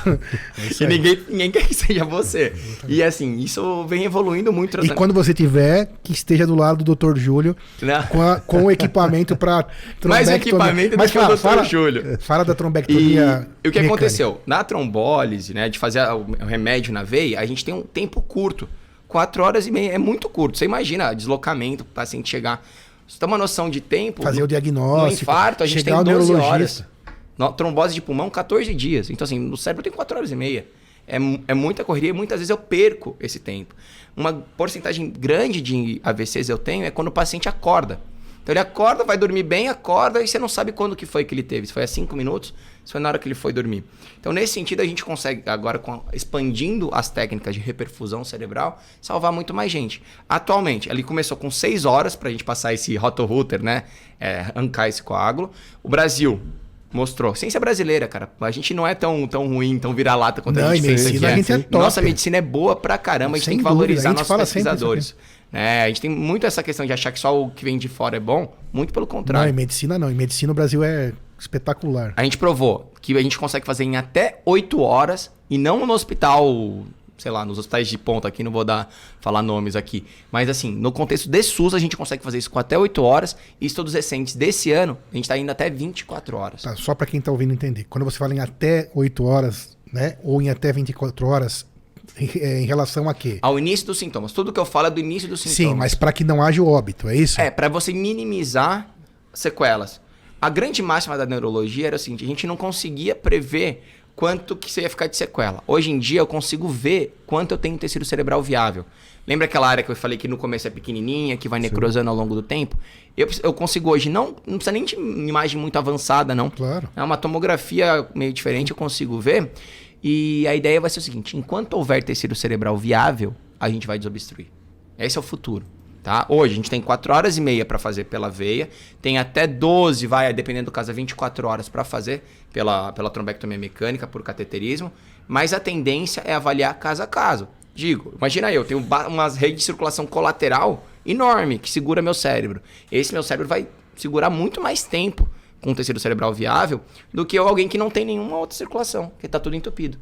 é e ninguém, ninguém quer que seja você. E assim, isso vem evoluindo muito. E quando você tiver, que esteja do lado do Dr. Júlio com, a, com o equipamento para Mais equipamento Mas do fala, que o Dr. Fala, Júlio. Fala da trombectomia. E, e o que mecânica. aconteceu? Na trombólise, né, de fazer o remédio na veia, a gente tem um tempo curto. Quatro horas e meia é muito curto. Você imagina deslocamento, o paciente chegar. Você tem uma noção de tempo. Fazer o diagnóstico. No infarto, a gente tem 12 horas. Trombose de pulmão, 14 dias. Então, assim, no cérebro tem 4 horas e meia. É, é muita correria e muitas vezes eu perco esse tempo. Uma porcentagem grande de AVCs eu tenho é quando o paciente acorda. Então ele acorda, vai dormir bem, acorda e você não sabe quando que foi que ele teve. Se foi há 5 minutos, se foi na hora que ele foi dormir. Então nesse sentido a gente consegue agora com, expandindo as técnicas de reperfusão cerebral, salvar muito mais gente. Atualmente, ele começou com 6 horas para a gente passar esse rotorrouter, né? É, arrancar esse coágulo. O Brasil mostrou. Ciência brasileira, cara. A gente não é tão, tão ruim, tão vira-lata quanto não, a gente pensa que é. A gente é top. Nossa medicina é boa pra caramba, a gente Sem tem que valorizar nossos pesquisadores. É, a gente tem muito essa questão de achar que só o que vem de fora é bom, muito pelo contrário. Não, em medicina não. Em medicina o Brasil é espetacular. A gente provou que a gente consegue fazer em até 8 horas e não no hospital sei lá, nos hospitais de ponta aqui, não vou dar falar nomes aqui. Mas assim, no contexto de SUS, a gente consegue fazer isso com até 8 horas. E estudos recentes desse ano, a gente está indo até 24 horas. Tá, só para quem está ouvindo entender. Quando você fala em até 8 horas, né? Ou em até 24 horas, em relação a quê? Ao início dos sintomas. Tudo que eu falo é do início dos sintomas. Sim, mas para que não haja o óbito, é isso? É, para você minimizar sequelas. A grande máxima da neurologia era o seguinte: a gente não conseguia prever quanto que você ia ficar de sequela. Hoje em dia eu consigo ver quanto eu tenho tecido cerebral viável. Lembra aquela área que eu falei que no começo é pequenininha, que vai necrosando Sim. ao longo do tempo? Eu, eu consigo hoje, não, não precisa nem de imagem muito avançada, não. Claro. É uma tomografia meio diferente, eu consigo ver. E a ideia vai ser o seguinte: enquanto houver tecido cerebral viável, a gente vai desobstruir. Esse é o futuro. Tá? Hoje a gente tem 4 horas e meia para fazer pela veia, tem até 12, vai, dependendo do caso, 24 horas para fazer pela, pela trombectomia mecânica, por cateterismo, mas a tendência é avaliar caso a caso. Digo, imagina eu, tenho uma rede de circulação colateral enorme que segura meu cérebro. Esse meu cérebro vai segurar muito mais tempo com tecido cerebral viável do que alguém que não tem nenhuma outra circulação, que está tudo entupido.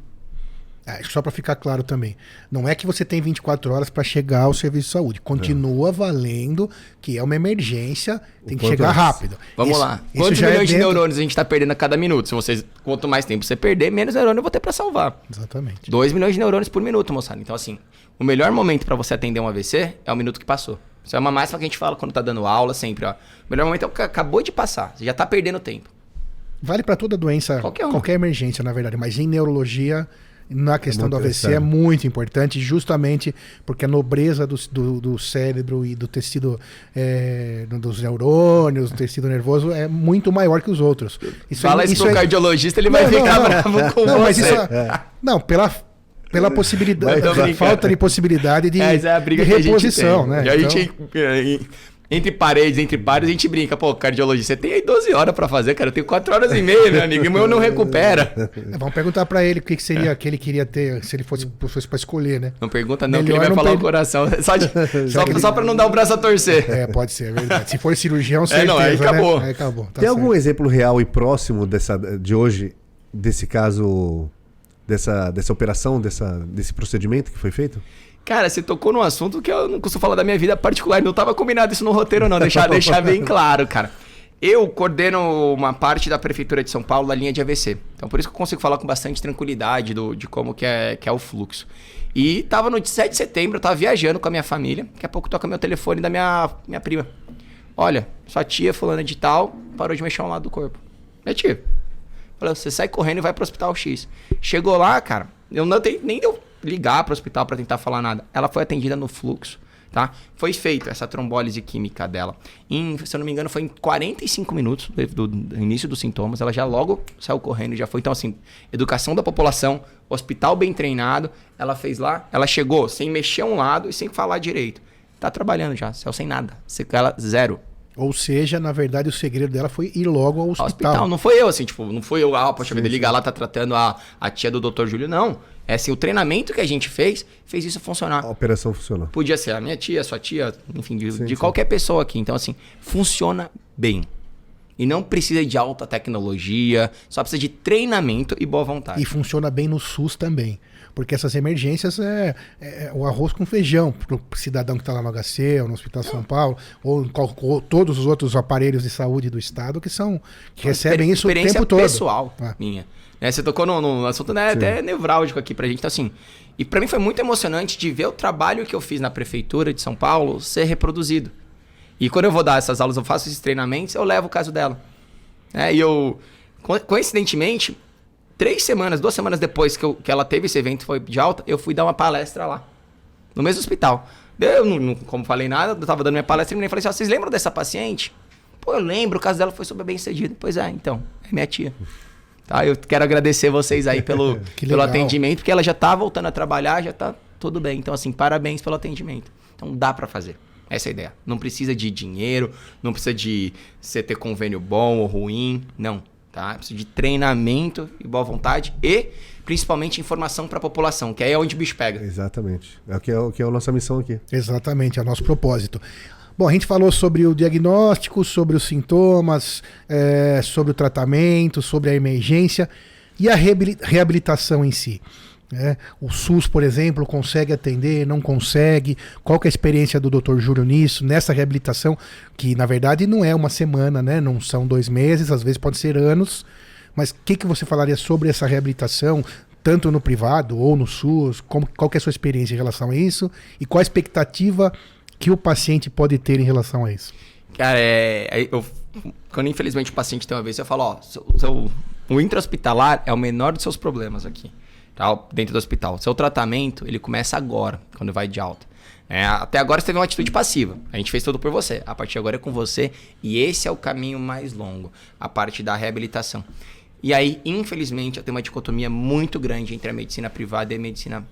É, só para ficar claro também, não é que você tem 24 horas para chegar ao serviço de saúde. Continua é. valendo que é uma emergência, tem que chegar rápido. Vamos isso, lá. Isso Quantos é milhões é de neurônios a gente está perdendo a cada minuto? Se você, quanto mais tempo você perder, menos neurônio eu vou ter para salvar. Exatamente. 2 milhões de neurônios por minuto, moçada. Então, assim, o melhor momento para você atender um AVC é o minuto que passou. Isso é uma máxima que a gente fala quando tá dando aula sempre, ó. O melhor momento é o que acabou de passar. Você já tá perdendo tempo. Vale para toda doença, qualquer, qualquer emergência, na verdade. Mas em neurologia, na questão é do AVC é muito importante, justamente porque a nobreza do, do, do cérebro e do tecido é, dos neurônios, do tecido nervoso é muito maior que os outros. Isso Fala é, isso pro é... cardiologista, ele não, vai ficar não, bravo com não, você. É... Não, pela, pela possibilidade, falta de possibilidade de, é, é de reposição, né? E a gente então entre paredes, entre pares, a gente brinca. Pô, cardiologista, você tem aí 12 horas para fazer, cara. Eu tenho 4 horas e meia, meu amigo. E o meu não recupera. É, vamos perguntar para ele o que, que seria é. que ele queria ter, se ele fosse, fosse para escolher, né? Não pergunta não, Melhor que ele vai falar per... o coração. Só, de, só, ele... só para não dar o braço a torcer. É, pode ser, é verdade. Se for cirurgião, certeza, é, não, aí né? acabou. Né? Aí acabou. Tá tem certo. algum exemplo real e próximo dessa, de hoje, desse caso, dessa, dessa operação, dessa, desse procedimento que foi feito? Cara, você tocou num assunto que eu não costumo falar da minha vida particular. Não estava combinado isso no roteiro, não. Deixar, deixar bem claro, cara. Eu coordeno uma parte da Prefeitura de São Paulo da linha de AVC. Então, por isso que eu consigo falar com bastante tranquilidade do, de como que é, que é o fluxo. E tava no 7 de setembro, eu tava viajando com a minha família. Daqui a pouco toca meu telefone da minha, minha prima. Olha, sua tia fulana de tal parou de mexer um lado do corpo. Minha tia. Falou, você sai correndo e vai pro hospital X. Chegou lá, cara, eu não tenho, nem deu ligar para o hospital para tentar falar nada. Ela foi atendida no fluxo, tá? Foi feita essa trombólise química dela. Em, se eu não me engano, foi em 45 minutos do, do, início dos sintomas. Ela já logo saiu correndo, já foi. Então, assim, educação da população, hospital bem treinado. Ela fez lá, ela chegou sem mexer um lado e sem falar direito. Tá trabalhando já, céu sem nada. Sequela zero. Ou seja, na verdade, o segredo dela foi ir logo ao hospital. hospital. Não foi eu, assim, tipo, não foi eu, ah, poxa vida, ligar lá, tá tratando a, a tia do Dr. Júlio, não. É assim, o treinamento que a gente fez, fez isso funcionar. A operação funcionou. Podia ser a minha tia, a sua tia, enfim, de, sim, de sim. qualquer pessoa aqui. Então, assim, funciona bem. E não precisa de alta tecnologia, só precisa de treinamento e boa vontade. E funciona bem no SUS também. Porque essas emergências é, é o arroz com feijão para o cidadão que está lá no HC, ou no Hospital São Paulo, ou, ou, todos os outros aparelhos de saúde do Estado que são que recebem isso o tempo todo. pessoal ah. minha. Né? Você tocou no, no assunto né, até nevrálgico aqui pra gente. Então, assim, e para mim foi muito emocionante de ver o trabalho que eu fiz na Prefeitura de São Paulo ser reproduzido. E quando eu vou dar essas aulas, eu faço esses treinamentos, eu levo o caso dela. É, e eu coincidentemente, três semanas, duas semanas depois que, eu, que ela teve esse evento, foi de alta, eu fui dar uma palestra lá. No mesmo hospital. Eu, não, não, como falei nada, eu tava dando minha palestra e falei assim: vocês lembram dessa paciente? Pô, eu lembro, o caso dela foi super bem sucedido. Pois é, então, é minha tia. Tá, eu quero agradecer vocês aí pelo, pelo atendimento, porque ela já tá voltando a trabalhar, já tá tudo bem. Então, assim, parabéns pelo atendimento. Então, dá para fazer. Essa é a ideia. Não precisa de dinheiro, não precisa de você ter convênio bom ou ruim. Não. Tá? Precisa de treinamento e boa vontade e principalmente informação para a população, que aí é onde o bicho pega. Exatamente. É o que é, o que é a nossa missão aqui. Exatamente, é o nosso propósito. Bom, a gente falou sobre o diagnóstico, sobre os sintomas, é, sobre o tratamento, sobre a emergência e a reabilitação em si. É, o SUS, por exemplo, consegue atender, não consegue? Qual é a experiência do Dr. Júlio nisso, nessa reabilitação, que na verdade não é uma semana, né? não são dois meses, às vezes pode ser anos. Mas o que, que você falaria sobre essa reabilitação, tanto no privado ou no SUS? Como, qual é a sua experiência em relação a isso? E qual a expectativa que o paciente pode ter em relação a isso? Cara, é, eu, quando infelizmente o paciente tem uma vez, eu falo, ó, seu, seu, o intra-hospitalar é o menor dos seus problemas aqui, dentro do hospital. Seu tratamento, ele começa agora, quando vai de alta. É, até agora você teve uma atitude passiva. A gente fez tudo por você. A partir de agora é com você. E esse é o caminho mais longo, a parte da reabilitação. E aí, infelizmente, eu tenho uma dicotomia muito grande entre a medicina privada e a medicina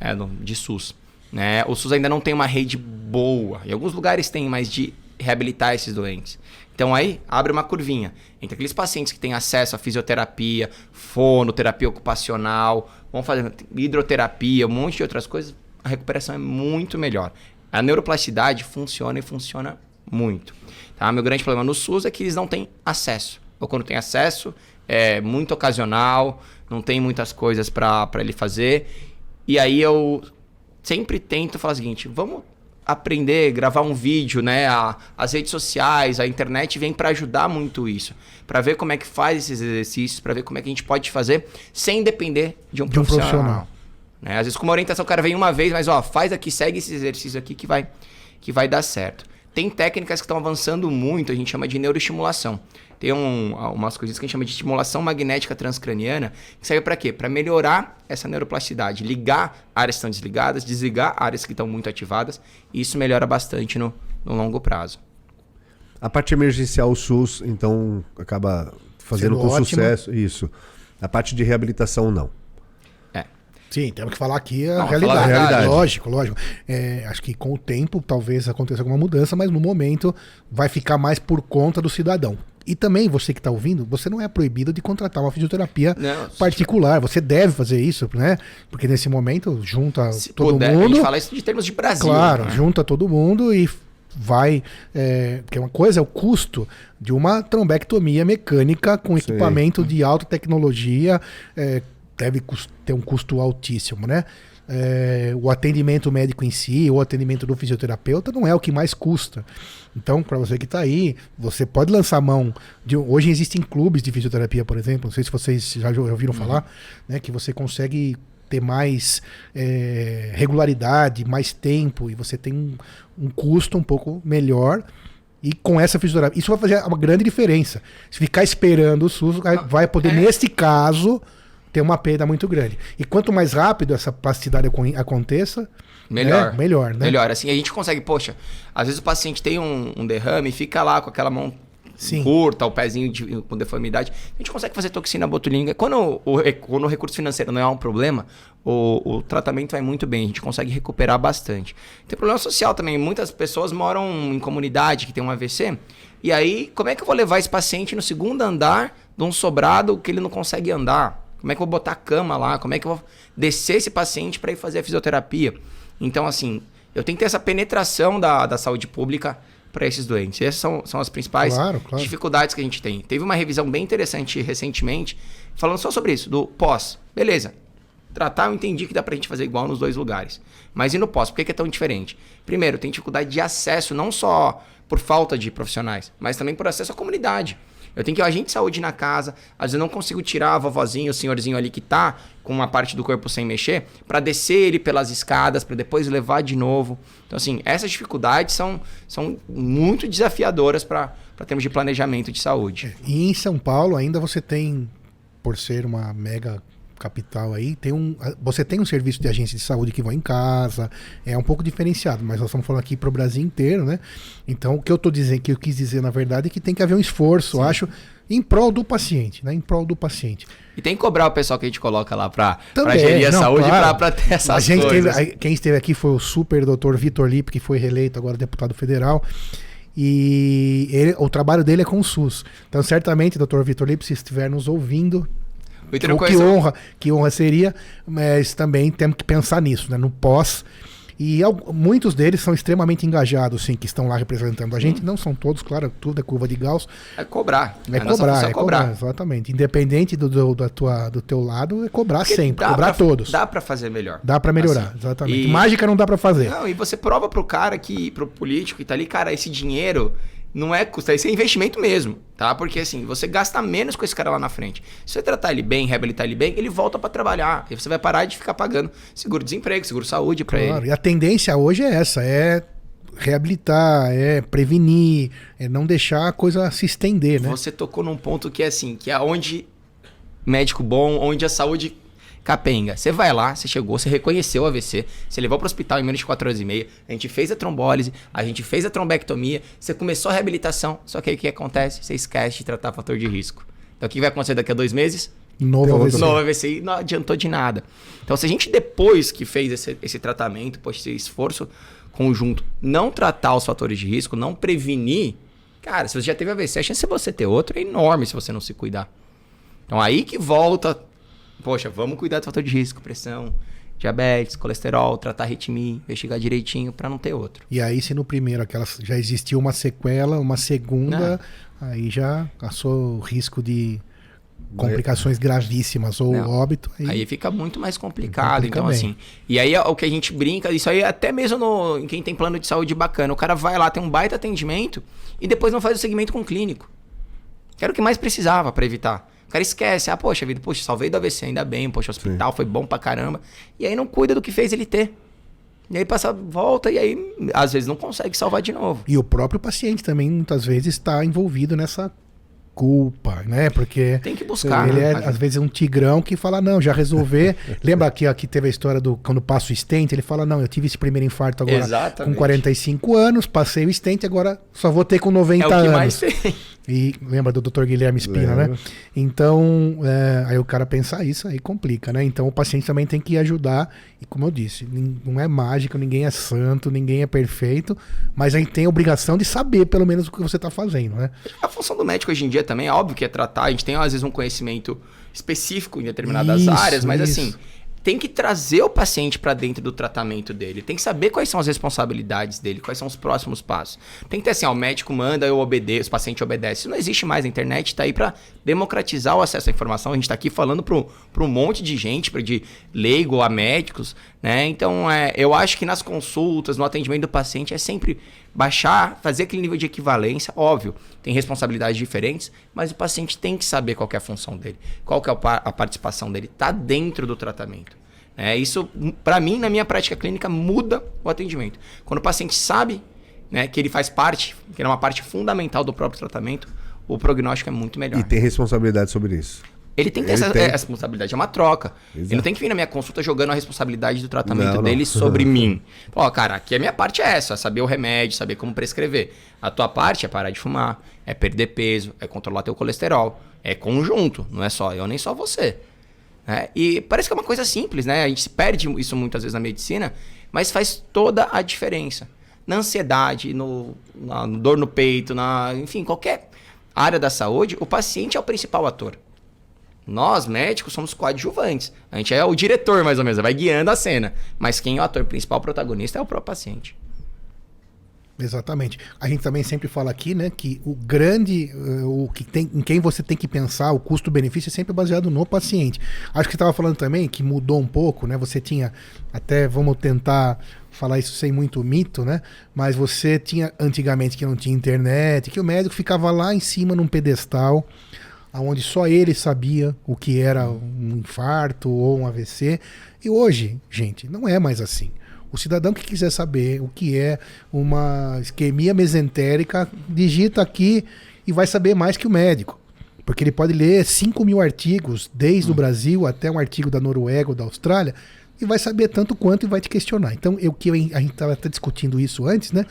é, de SUS. Né? O SUS ainda não tem uma rede boa. Em alguns lugares tem, mas de reabilitar esses doentes. Então aí abre uma curvinha entre aqueles pacientes que têm acesso à fisioterapia, fonoterapia ocupacional, vão fazer hidroterapia, um monte de outras coisas, a recuperação é muito melhor. A neuroplasticidade funciona e funciona muito. Tá? Meu grande problema no SUS é que eles não têm acesso. Ou quando tem acesso, é muito ocasional, não tem muitas coisas para ele fazer. E aí eu sempre tento falar o seguinte: vamos aprender, gravar um vídeo, né? A, as redes sociais, a internet vem para ajudar muito isso, para ver como é que faz esses exercícios, para ver como é que a gente pode fazer sem depender de um de profissional. Um profissional. Né? Às vezes com uma orientação o cara vem uma vez, mas ó, faz aqui, segue esse exercício aqui que vai que vai dar certo. Tem técnicas que estão avançando muito, a gente chama de neuroestimulação tem um, umas coisas que a gente chama de estimulação magnética transcraniana, que serve para quê? Para melhorar essa neuroplasticidade, ligar áreas que estão desligadas, desligar áreas que estão muito ativadas, e isso melhora bastante no, no longo prazo. A parte emergencial, o SUS, então, acaba fazendo Sendo com ótimo. sucesso isso. A parte de reabilitação, não. Sim, temos que falar aqui a, não, realidade. a realidade. Lógico, lógico. É, acho que com o tempo talvez aconteça alguma mudança, mas no momento vai ficar mais por conta do cidadão. E também, você que está ouvindo, você não é proibido de contratar uma fisioterapia não, particular. Você deve fazer isso, né? Porque nesse momento junta Se todo puder, mundo. A gente fala isso de termos de Brasil. Claro, né? junta todo mundo e vai. É, porque uma coisa é o custo de uma trombectomia mecânica com Sim. equipamento de alta tecnologia. É, deve ter um custo altíssimo, né? É, o atendimento médico em si, o atendimento do fisioterapeuta não é o que mais custa. Então, para você que está aí, você pode lançar mão de. Hoje existem clubes de fisioterapia, por exemplo. Não sei se vocês já ouviram uhum. falar, né? Que você consegue ter mais é, regularidade, mais tempo e você tem um, um, custo um pouco melhor. E com essa fisioterapia, isso vai fazer uma grande diferença. Se ficar esperando o SUS, vai poder, é. nesse caso, ter uma perda muito grande. E quanto mais rápido essa plasticidade aconteça, Melhor. É, melhor, né? Melhor. Assim, a gente consegue, poxa, às vezes o paciente tem um, um derrame e fica lá com aquela mão Sim. curta, o pezinho de, com deformidade. A gente consegue fazer toxina botulinga. Quando o, quando o recurso financeiro não é um problema, o, o tratamento vai muito bem, a gente consegue recuperar bastante. Tem problema social também. Muitas pessoas moram em comunidade que tem um AVC. E aí, como é que eu vou levar esse paciente no segundo andar de um sobrado que ele não consegue andar? Como é que eu vou botar a cama lá? Como é que eu vou descer esse paciente para ir fazer a fisioterapia? Então, assim, eu tenho que ter essa penetração da, da saúde pública para esses doentes. Essas são, são as principais claro, claro. dificuldades que a gente tem. Teve uma revisão bem interessante recentemente, falando só sobre isso, do pós. Beleza. Tratar, eu entendi que dá para a gente fazer igual nos dois lugares. Mas e no pós? Por que, que é tão diferente? Primeiro, tem dificuldade de acesso, não só por falta de profissionais, mas também por acesso à comunidade. Eu tenho que ir o agente de saúde na casa, às vezes eu não consigo tirar a vovozinha, o senhorzinho ali que tá com uma parte do corpo sem mexer, para descer ele pelas escadas, para depois levar de novo. Então, assim, essas dificuldades são, são muito desafiadoras para termos de planejamento de saúde. E em São Paulo ainda você tem, por ser uma mega capital aí, tem um, você tem um serviço de agência de saúde que vai em casa, é um pouco diferenciado, mas nós estamos falando aqui para o Brasil inteiro, né? Então, o que eu estou dizendo, que eu quis dizer na verdade é que tem que haver um esforço, Sim. acho, em prol do paciente, né? Em prol do paciente. E tem que cobrar o pessoal que a gente coloca lá para gerir a não, saúde claro. para ter essas a gente coisas. Teve, quem esteve aqui foi o super doutor Vitor Lipe, que foi reeleito agora deputado federal. E ele, o trabalho dele é com o SUS. Então, certamente, doutor Vitor Lipe, se estiver nos ouvindo, o que honra, que honra seria, mas também temos que pensar nisso, né? No pós. E muitos deles são extremamente engajados, sim, que estão lá representando a gente. Hum. Não são todos, claro, tudo é curva de Gauss. É cobrar. É, é cobrar, é cobrar. cobrar. Exatamente. Independente do, do, da tua, do teu lado, é cobrar Porque sempre, cobrar pra, todos. Dá para fazer melhor. Dá para melhorar, assim. exatamente. E... Mágica não dá para fazer. Não, e você prova pro cara que, pro político que tá ali, cara, esse dinheiro não é custo, isso é investimento mesmo, tá? Porque assim, você gasta menos com esse cara lá na frente. Se você tratar ele bem, reabilitar ele bem, ele volta para trabalhar. E você vai parar de ficar pagando seguro-desemprego, seguro-saúde para claro, ele. E a tendência hoje é essa, é reabilitar, é prevenir, é não deixar a coisa se estender, né? Você tocou num ponto que é assim, que é onde médico bom, onde a saúde Capenga, você vai lá, você chegou, você reconheceu o AVC, você levou para o hospital em menos de 4 horas e meia, a gente fez a trombólise, a gente fez a trombectomia, você começou a reabilitação, só que aí o que acontece? Você esquece de tratar fator de risco. Então o que vai acontecer daqui a dois meses? Novo AVC. Novo AVC e não adiantou de nada. Então se a gente depois que fez esse, esse tratamento, pois esse esforço conjunto, não tratar os fatores de risco, não prevenir, cara, se você já teve AVC, a chance de você ter outro é enorme se você não se cuidar. Então aí que volta poxa, vamos cuidar do fator de risco, pressão, diabetes, colesterol, tratar arritmia, investigar direitinho para não ter outro. E aí, se no primeiro aquela, já existia uma sequela, uma segunda, não. aí já passou o risco de complicações gravíssimas ou não. óbito. Aí... aí... fica muito mais complicado. então, bem. assim. E aí o que a gente brinca, isso aí até mesmo no, em quem tem plano de saúde bacana. O cara vai lá, tem um baita atendimento e depois não faz o segmento com o clínico. Que era o que mais precisava para evitar. O cara esquece, ah, poxa vida, poxa, salvei do AVC, ainda bem, poxa, o hospital Sim. foi bom pra caramba. E aí não cuida do que fez ele ter. E aí passa, volta e aí às vezes não consegue salvar de novo. E o próprio paciente também muitas vezes está envolvido nessa culpa, né? Porque tem que buscar. Ele né? é às vezes um tigrão que fala não, já resolver. Lembra que aqui teve a história do quando passa o stent, ele fala não, eu tive esse primeiro infarto agora Exatamente. com 45 anos, passei o stent, agora só vou ter com 90 é anos. Mais tem. E lembra do Dr. Guilherme Espina, né? Então, é, aí o cara pensar isso aí complica, né? Então o paciente também tem que ajudar. E como eu disse, não é mágico, ninguém é santo, ninguém é perfeito, mas a gente tem a obrigação de saber pelo menos o que você está fazendo, né? A função do médico hoje em dia também é óbvio que é tratar. A gente tem às vezes um conhecimento específico em determinadas isso, áreas, mas isso. assim tem que trazer o paciente para dentro do tratamento dele. Tem que saber quais são as responsabilidades dele, quais são os próximos passos. Tem que ter assim, ó, o médico manda, eu obedeço, o paciente obedece. Isso não existe mais. A internet está aí para democratizar o acesso à informação. A gente está aqui falando para um monte de gente, de leigo a médicos, né? Então, é, eu acho que nas consultas, no atendimento do paciente, é sempre baixar, fazer aquele nível de equivalência, óbvio, tem responsabilidades diferentes, mas o paciente tem que saber qual é a função dele, qual é a participação dele, está dentro do tratamento. É, isso, para mim, na minha prática clínica, muda o atendimento. Quando o paciente sabe né, que ele faz parte, que é uma parte fundamental do próprio tratamento, o prognóstico é muito melhor. E tem responsabilidade sobre isso. Ele tem que ter essa, tem. essa, responsabilidade, é uma troca. Exato. Ele não tem que vir na minha consulta jogando a responsabilidade do tratamento não, dele não. sobre mim. Ó, cara, aqui a minha parte é essa, é saber o remédio, saber como prescrever. A tua parte é parar de fumar, é perder peso, é controlar teu colesterol. É conjunto, não é só eu nem só você. É, e parece que é uma coisa simples, né? A gente se perde isso muitas vezes na medicina, mas faz toda a diferença. Na ansiedade, no, na dor no peito, na, enfim, qualquer área da saúde, o paciente é o principal ator. Nós, médicos, somos coadjuvantes. A gente é o diretor, mais ou menos, vai guiando a cena. Mas quem é o ator principal, o protagonista, é o próprio paciente. Exatamente. A gente também sempre fala aqui, né, que o grande, uh, o que tem, em quem você tem que pensar, o custo-benefício é sempre baseado no paciente. Acho que estava falando também que mudou um pouco, né? Você tinha, até vamos tentar falar isso sem muito mito, né? Mas você tinha antigamente que não tinha internet, que o médico ficava lá em cima num pedestal, aonde só ele sabia o que era um infarto ou um AVC. E hoje, gente, não é mais assim. O cidadão que quiser saber o que é uma isquemia mesentérica, digita aqui e vai saber mais que o médico. Porque ele pode ler 5 mil artigos, desde hum. o Brasil até um artigo da Noruega ou da Austrália, e vai saber tanto quanto e vai te questionar. Então, o que a gente estava discutindo isso antes, né?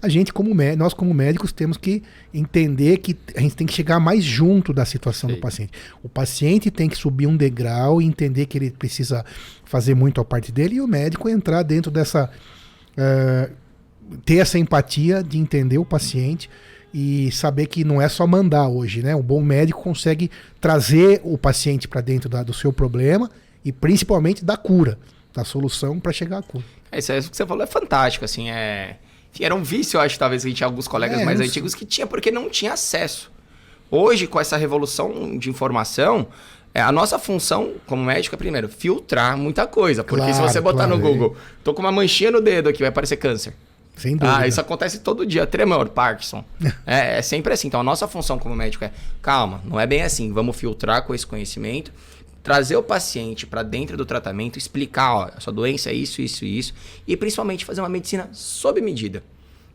A gente, como nós como médicos, temos que entender que a gente tem que chegar mais junto da situação Sim. do paciente. O paciente tem que subir um degrau e entender que ele precisa fazer muito a parte dele, e o médico entrar dentro dessa. Uh, ter essa empatia de entender o paciente e saber que não é só mandar hoje, né? Um bom médico consegue trazer o paciente para dentro da, do seu problema e principalmente da cura, da solução para chegar à cura. É, isso, que você falou é fantástico, assim, é... Era um vício, eu acho, talvez, que a gente tinha alguns colegas é, mais antigos que tinha porque não tinha acesso. Hoje, com essa revolução de informação, é, a nossa função como médico é, primeiro, filtrar muita coisa. Porque claro, se você botar claro, no Google, tô com uma manchinha no dedo aqui, vai aparecer câncer. Sem dúvida. Ah, isso acontece todo dia. Tremor, Parkinson. é, é sempre assim. Então, a nossa função como médico é, calma, não é bem assim. Vamos filtrar com esse conhecimento trazer o paciente para dentro do tratamento, explicar, ó, a sua doença é isso, isso e isso, e principalmente fazer uma medicina sob medida.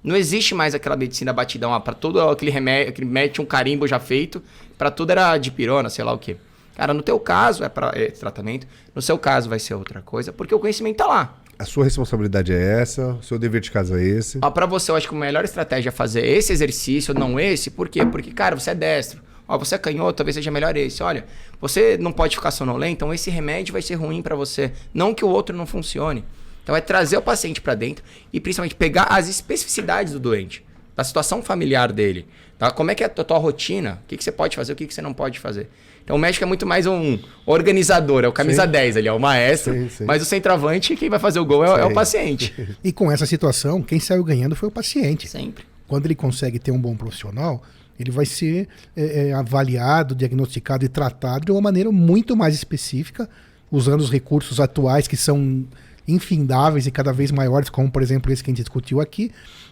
Não existe mais aquela medicina batidão, ah, para todo aquele remédio, aquele mete um carimbo já feito, para tudo era de pirona, sei lá o quê. Cara, no teu caso é para é, tratamento, no seu caso vai ser outra coisa, porque o conhecimento tá lá. A sua responsabilidade é essa, o seu dever de casa é esse. Para você, eu acho que a melhor estratégia é fazer esse exercício, não esse, por quê? Porque, cara, você é destro. Ó, você é canhoto, talvez seja melhor esse. Olha, você não pode ficar sonolento, então esse remédio vai ser ruim para você. Não que o outro não funcione. Então é trazer o paciente para dentro e principalmente pegar as especificidades do doente, da situação familiar dele. Tá? Como é que é a tua, rotina? O que, que você pode fazer, o que, que você não pode fazer. Então o médico é muito mais um organizador, é o camisa sim. 10 ali, é o maestro, sim, sim. mas o centroavante, quem vai fazer o gol é, é, o paciente. E com essa situação, quem saiu ganhando foi o paciente. Sempre. Quando ele consegue ter um bom profissional, ele vai ser é, é, avaliado, diagnosticado e tratado de uma maneira muito mais específica, usando os recursos atuais que são infindáveis e cada vez maiores, como por exemplo esse que a gente discutiu aqui.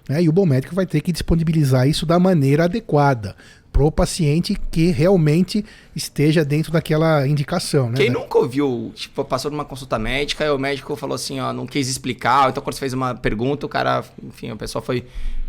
Né? E o bom médico vai ter que disponibilizar isso da maneira adequada para o paciente que realmente esteja dentro daquela indicação. Né? Quem nunca ouviu, tipo, passou numa consulta médica e o médico falou assim, ó, não quis explicar, então quando você fez uma pergunta, o cara, enfim, a pessoa foi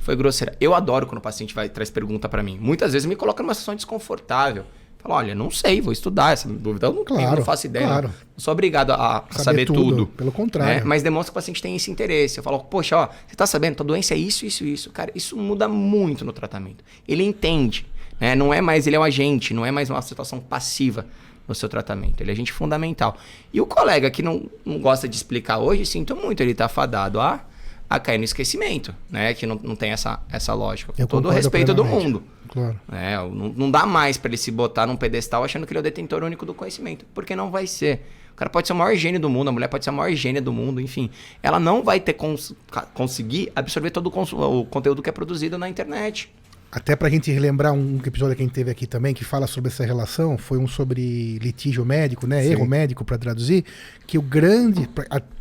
foi grosseira. Eu adoro quando o paciente vai traz pergunta para mim. Muitas vezes me coloca numa situação desconfortável. Fala, olha, não sei, vou estudar essa dúvida. Eu não, claro, tenho, não faço ideia. Claro. Não. sou obrigado a, a saber, saber tudo, tudo, Pelo contrário. Né? Mas demonstra que o paciente tem esse interesse. Eu falo, poxa, ó, você tá sabendo, tua doença é isso, isso, isso. Cara, isso muda muito no tratamento. Ele entende. Né? Não é mais, ele é um agente, não é mais uma situação passiva no seu tratamento. Ele é agente fundamental. E o colega que não, não gosta de explicar hoje, sinto muito, ele tá fadado a a cair no esquecimento, né? Que não, não tem essa, essa lógica. Com Eu todo o respeito do mundo. Claro. É, não, não dá mais para ele se botar num pedestal achando que ele é o detentor único do conhecimento. Porque não vai ser. O cara pode ser o maior gênio do mundo, a mulher pode ser a maior gênia do mundo, enfim. Ela não vai ter cons conseguir absorver todo o, o conteúdo que é produzido na internet. Até para a gente relembrar um episódio que a gente teve aqui também, que fala sobre essa relação, foi um sobre litígio médico, né? Sim. Erro médico, para traduzir, que o grande.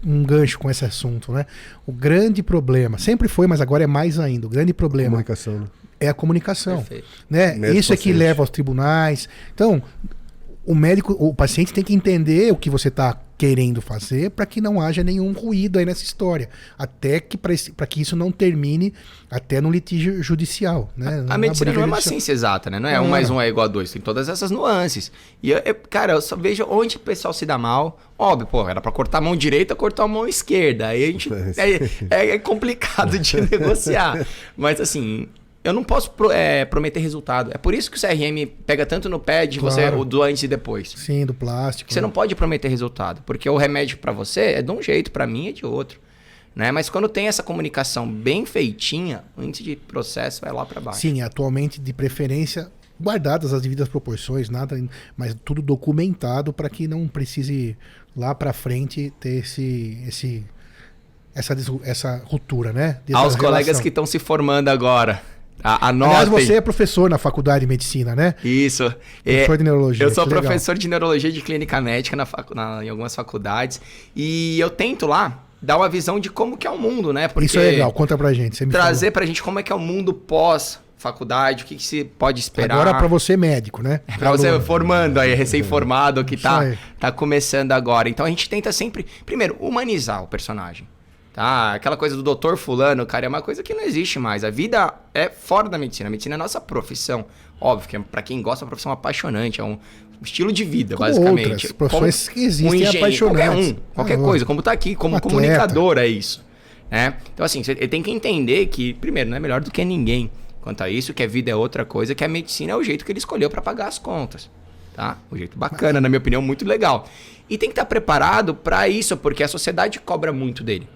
Um gancho com esse assunto, né? O grande problema, sempre foi, mas agora é mais ainda. O grande problema. A comunicação, né? É a comunicação. Perfeito. Né? Isso é que leva aos tribunais. Então, o médico, o paciente tem que entender o que você está querendo fazer para que não haja nenhum ruído aí nessa história. Até que para que isso não termine até no litígio judicial. Né? A, a medicina não é uma ciência exata, né? Não é um mais um é igual a dois. Tem todas essas nuances. E, eu, eu, cara, eu só vejo onde o pessoal se dá mal. Óbvio, pô, era para cortar a mão direita, cortar a mão esquerda. Aí a gente. É, é, é complicado de negociar. Mas assim eu não posso pro, é, prometer resultado. É por isso que o CRM pega tanto no pé de claro. você o do antes e depois. Sim, do plástico. Você né? não pode prometer resultado, porque o remédio para você é de um jeito, para mim é de outro. Né? Mas quando tem essa comunicação bem feitinha, o índice de processo vai lá para baixo. Sim, atualmente de preferência guardadas as devidas proporções, nada, mas tudo documentado para que não precise lá para frente ter esse esse essa, essa ruptura, né? Dessa Aos relação. colegas que estão se formando agora. A, Aliás, você é professor na faculdade de medicina, né? Isso. Professor é, de neurologia. Eu sou professor legal. de neurologia de clínica médica na, na, em algumas faculdades. E eu tento lá dar uma visão de como que é o mundo, né? Porque Isso é legal, conta pra gente. trazer falou. pra gente como é que é o mundo pós faculdade, o que, que se pode esperar. Agora para você médico, né? É para você formando aí, recém-formado, que tá, tá começando agora. Então a gente tenta sempre, primeiro, humanizar o personagem. Tá? Aquela coisa do doutor fulano, cara, é uma coisa que não existe mais. A vida é fora da medicina. A medicina é a nossa profissão. Óbvio que é, para quem gosta, é uma profissão apaixonante. É um estilo de vida, como basicamente. Outras profissões como que existem um engenheiro, apaixonantes. Qualquer um, qualquer ah, coisa. Como tá aqui, como um comunicador é isso. Né? Então, assim, você tem que entender que, primeiro, não é melhor do que ninguém quanto a isso, que a vida é outra coisa, que a medicina é o jeito que ele escolheu para pagar as contas. Tá? O jeito bacana, na minha opinião, muito legal. E tem que estar preparado para isso, porque a sociedade cobra muito dele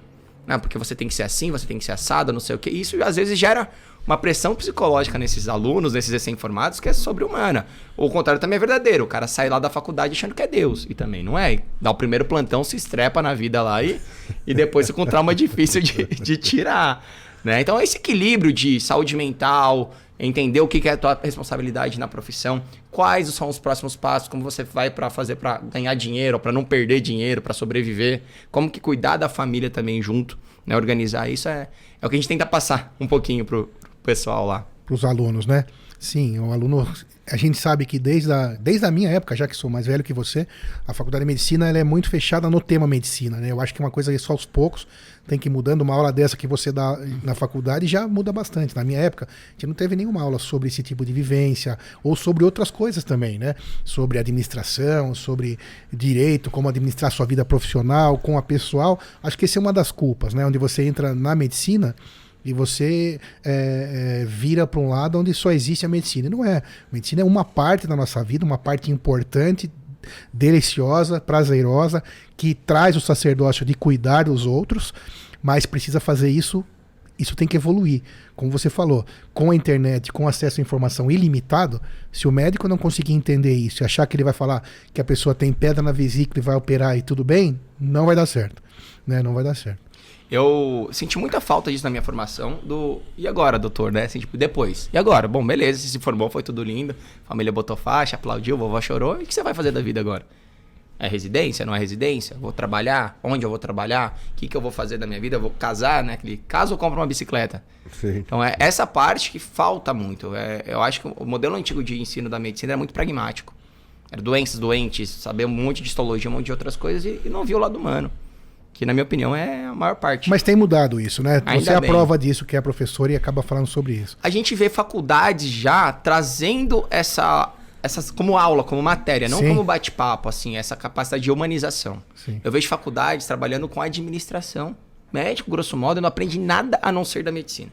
né? Porque você tem que ser assim, você tem que ser assado, não sei o que. Isso às vezes gera uma pressão psicológica nesses alunos, nesses recém-formados, que é sobre-humana. O contrário também é verdadeiro. O cara sai lá da faculdade achando que é Deus. E também não é. Dá o primeiro plantão, se estrepa na vida lá e, e depois fica um trauma difícil de, de tirar. Né? Então, esse equilíbrio de saúde mental, entender o que é a tua responsabilidade na profissão, quais são os próximos passos, como você vai para fazer para ganhar dinheiro, para não perder dinheiro, para sobreviver, como que cuidar da família também junto, né? Organizar isso é, é o que a gente tenta passar um pouquinho pro, pro pessoal lá. Para os alunos, né? Sim, o aluno a gente sabe que desde a, desde a minha época, já que sou mais velho que você, a faculdade de medicina ela é muito fechada no tema medicina, né? Eu acho que é uma coisa só aos poucos tem que ir mudando. Uma aula dessa que você dá na faculdade já muda bastante. Na minha época, a gente não teve nenhuma aula sobre esse tipo de vivência ou sobre outras coisas também, né? Sobre administração, sobre direito, como administrar sua vida profissional com a pessoal. Acho que essa é uma das culpas, né? Onde você entra na medicina e você é, é, vira para um lado onde só existe a medicina. Não é. A medicina é uma parte da nossa vida, uma parte importante, deliciosa, prazerosa, que traz o sacerdócio de cuidar dos outros, mas precisa fazer isso. Isso tem que evoluir. Como você falou, com a internet, com acesso à informação ilimitado, se o médico não conseguir entender isso e achar que ele vai falar que a pessoa tem pedra na vesícula e vai operar e tudo bem, não vai dar certo. Né? Não vai dar certo. Eu senti muita falta disso na minha formação. Do. E agora, doutor, né? Assim, tipo, depois. E agora? Bom, beleza, você se formou, foi tudo lindo. Família botou faixa, aplaudiu, vovó chorou. E o que você vai fazer da vida agora? É residência? Não é residência? Vou trabalhar? Onde eu vou trabalhar? O que, que eu vou fazer da minha vida? Eu vou casar, né? Aquele, caso eu compro uma bicicleta. Sim. Então é essa parte que falta muito. É, eu acho que o modelo antigo de ensino da medicina era muito pragmático. Era doenças, doentes, saber um monte de histologia, um monte de outras coisas e, e não viu o lado humano que na minha opinião é a maior parte. Mas tem mudado isso, né? Ainda Você é a bem. prova disso que é professor e acaba falando sobre isso. A gente vê faculdades já trazendo essa essas como aula, como matéria, não Sim. como bate-papo, assim, essa capacidade de humanização. Sim. Eu vejo faculdades trabalhando com administração. Médico, grosso modo, eu não aprendi nada a não ser da medicina.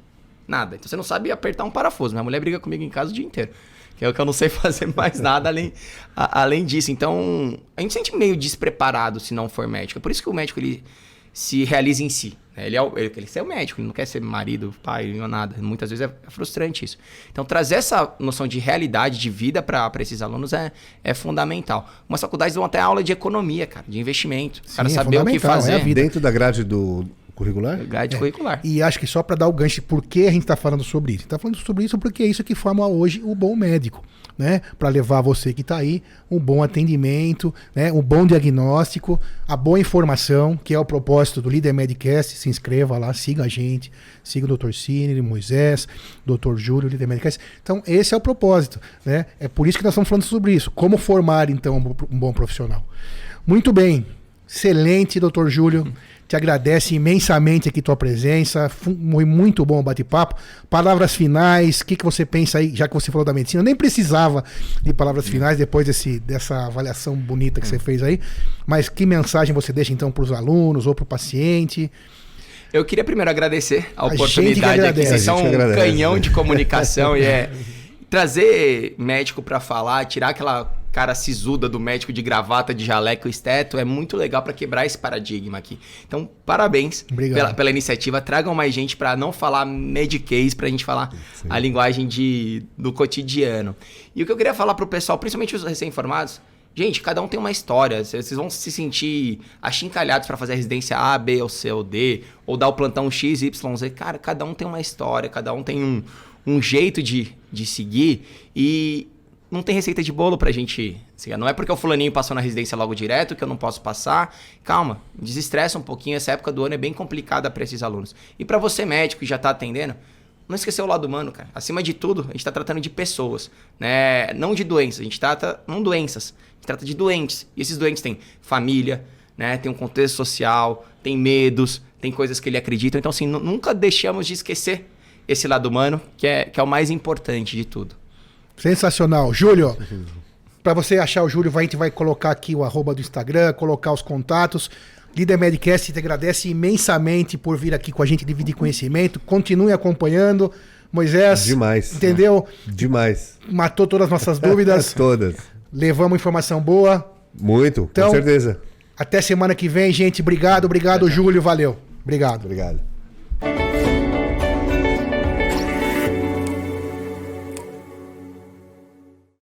Nada. Então você não sabe apertar um parafuso. Minha mulher briga comigo em casa o dia inteiro que é o que eu não sei fazer mais nada além, a, além disso. Então, a gente se sente meio despreparado se não for médico. É por isso que o médico ele se realiza em si. Né? Ele, é o, ele, ele quer o médico, ele não quer ser marido, pai, ou nada. Muitas vezes é frustrante isso. Então, trazer essa noção de realidade, de vida para esses alunos é, é fundamental. Umas faculdades dão até aula de economia, cara, de investimento. O cara é saber o que fazer. É Dentro da grade do, curricular? Grade é. curricular. E acho que só para dar o gancho, por que a gente está falando sobre isso? Está falando sobre isso porque é isso que forma hoje o bom médico. Né, para levar você que está aí um bom atendimento, né, um bom diagnóstico, a boa informação, que é o propósito do Líder Medcast. Se inscreva lá, siga a gente, siga o Dr. Cine, Moisés, Dr. Júlio, Líder Medcast. Então, esse é o propósito. Né? É por isso que nós estamos falando sobre isso. Como formar, então, um bom profissional. Muito bem. Excelente, Dr. Júlio. Te agradece imensamente aqui tua presença. Foi muito bom o bate-papo. Palavras finais, o que, que você pensa aí, já que você falou da medicina? Eu nem precisava de palavras finais depois desse, dessa avaliação bonita que você fez aí. Mas que mensagem você deixa então para os alunos ou para o paciente? Eu queria primeiro agradecer a, a oportunidade aqui. Vocês são um canhão de comunicação e é trazer médico para falar, tirar aquela cara sisuda do médico de gravata, de jaleco esteto, é muito legal para quebrar esse paradigma aqui. Então, parabéns pela, pela, iniciativa. Tragam mais gente para não falar mediquês, para a gente falar Sim. a linguagem de, do cotidiano. E o que eu queria falar para o pessoal, principalmente os recém-formados, Gente, cada um tem uma história. Vocês vão se sentir achincalhados para fazer a residência A, B, ou C, ou D, ou dar o plantão X, Y, Z. Cara, cada um tem uma história, cada um tem um, um jeito de, de seguir. E não tem receita de bolo pra gente. Não é porque o fulaninho passou na residência logo direto que eu não posso passar. Calma, desestressa um pouquinho. Essa época do ano é bem complicada para esses alunos. E para você, médico, que já tá atendendo, não esquecer o lado humano, cara. Acima de tudo, a gente está tratando de pessoas, né? Não de doenças. A gente trata não doenças, a gente trata de doentes. E esses doentes têm família, né? Tem um contexto social, tem medos, tem coisas que ele acredita. Então, assim, nunca deixamos de esquecer esse lado humano, que é, que é o mais importante de tudo. Sensacional. Júlio, para você achar o Júlio, a gente vai colocar aqui o arroba do Instagram, colocar os contatos. Líder Medcast te agradece imensamente por vir aqui com a gente dividir conhecimento. Continue acompanhando. Moisés. Demais. Entendeu? Demais. Matou todas as nossas dúvidas. todas. Levamos informação boa. Muito, então, com certeza. Até semana que vem, gente. Obrigado, obrigado, Júlio. Valeu. Obrigado. Obrigado.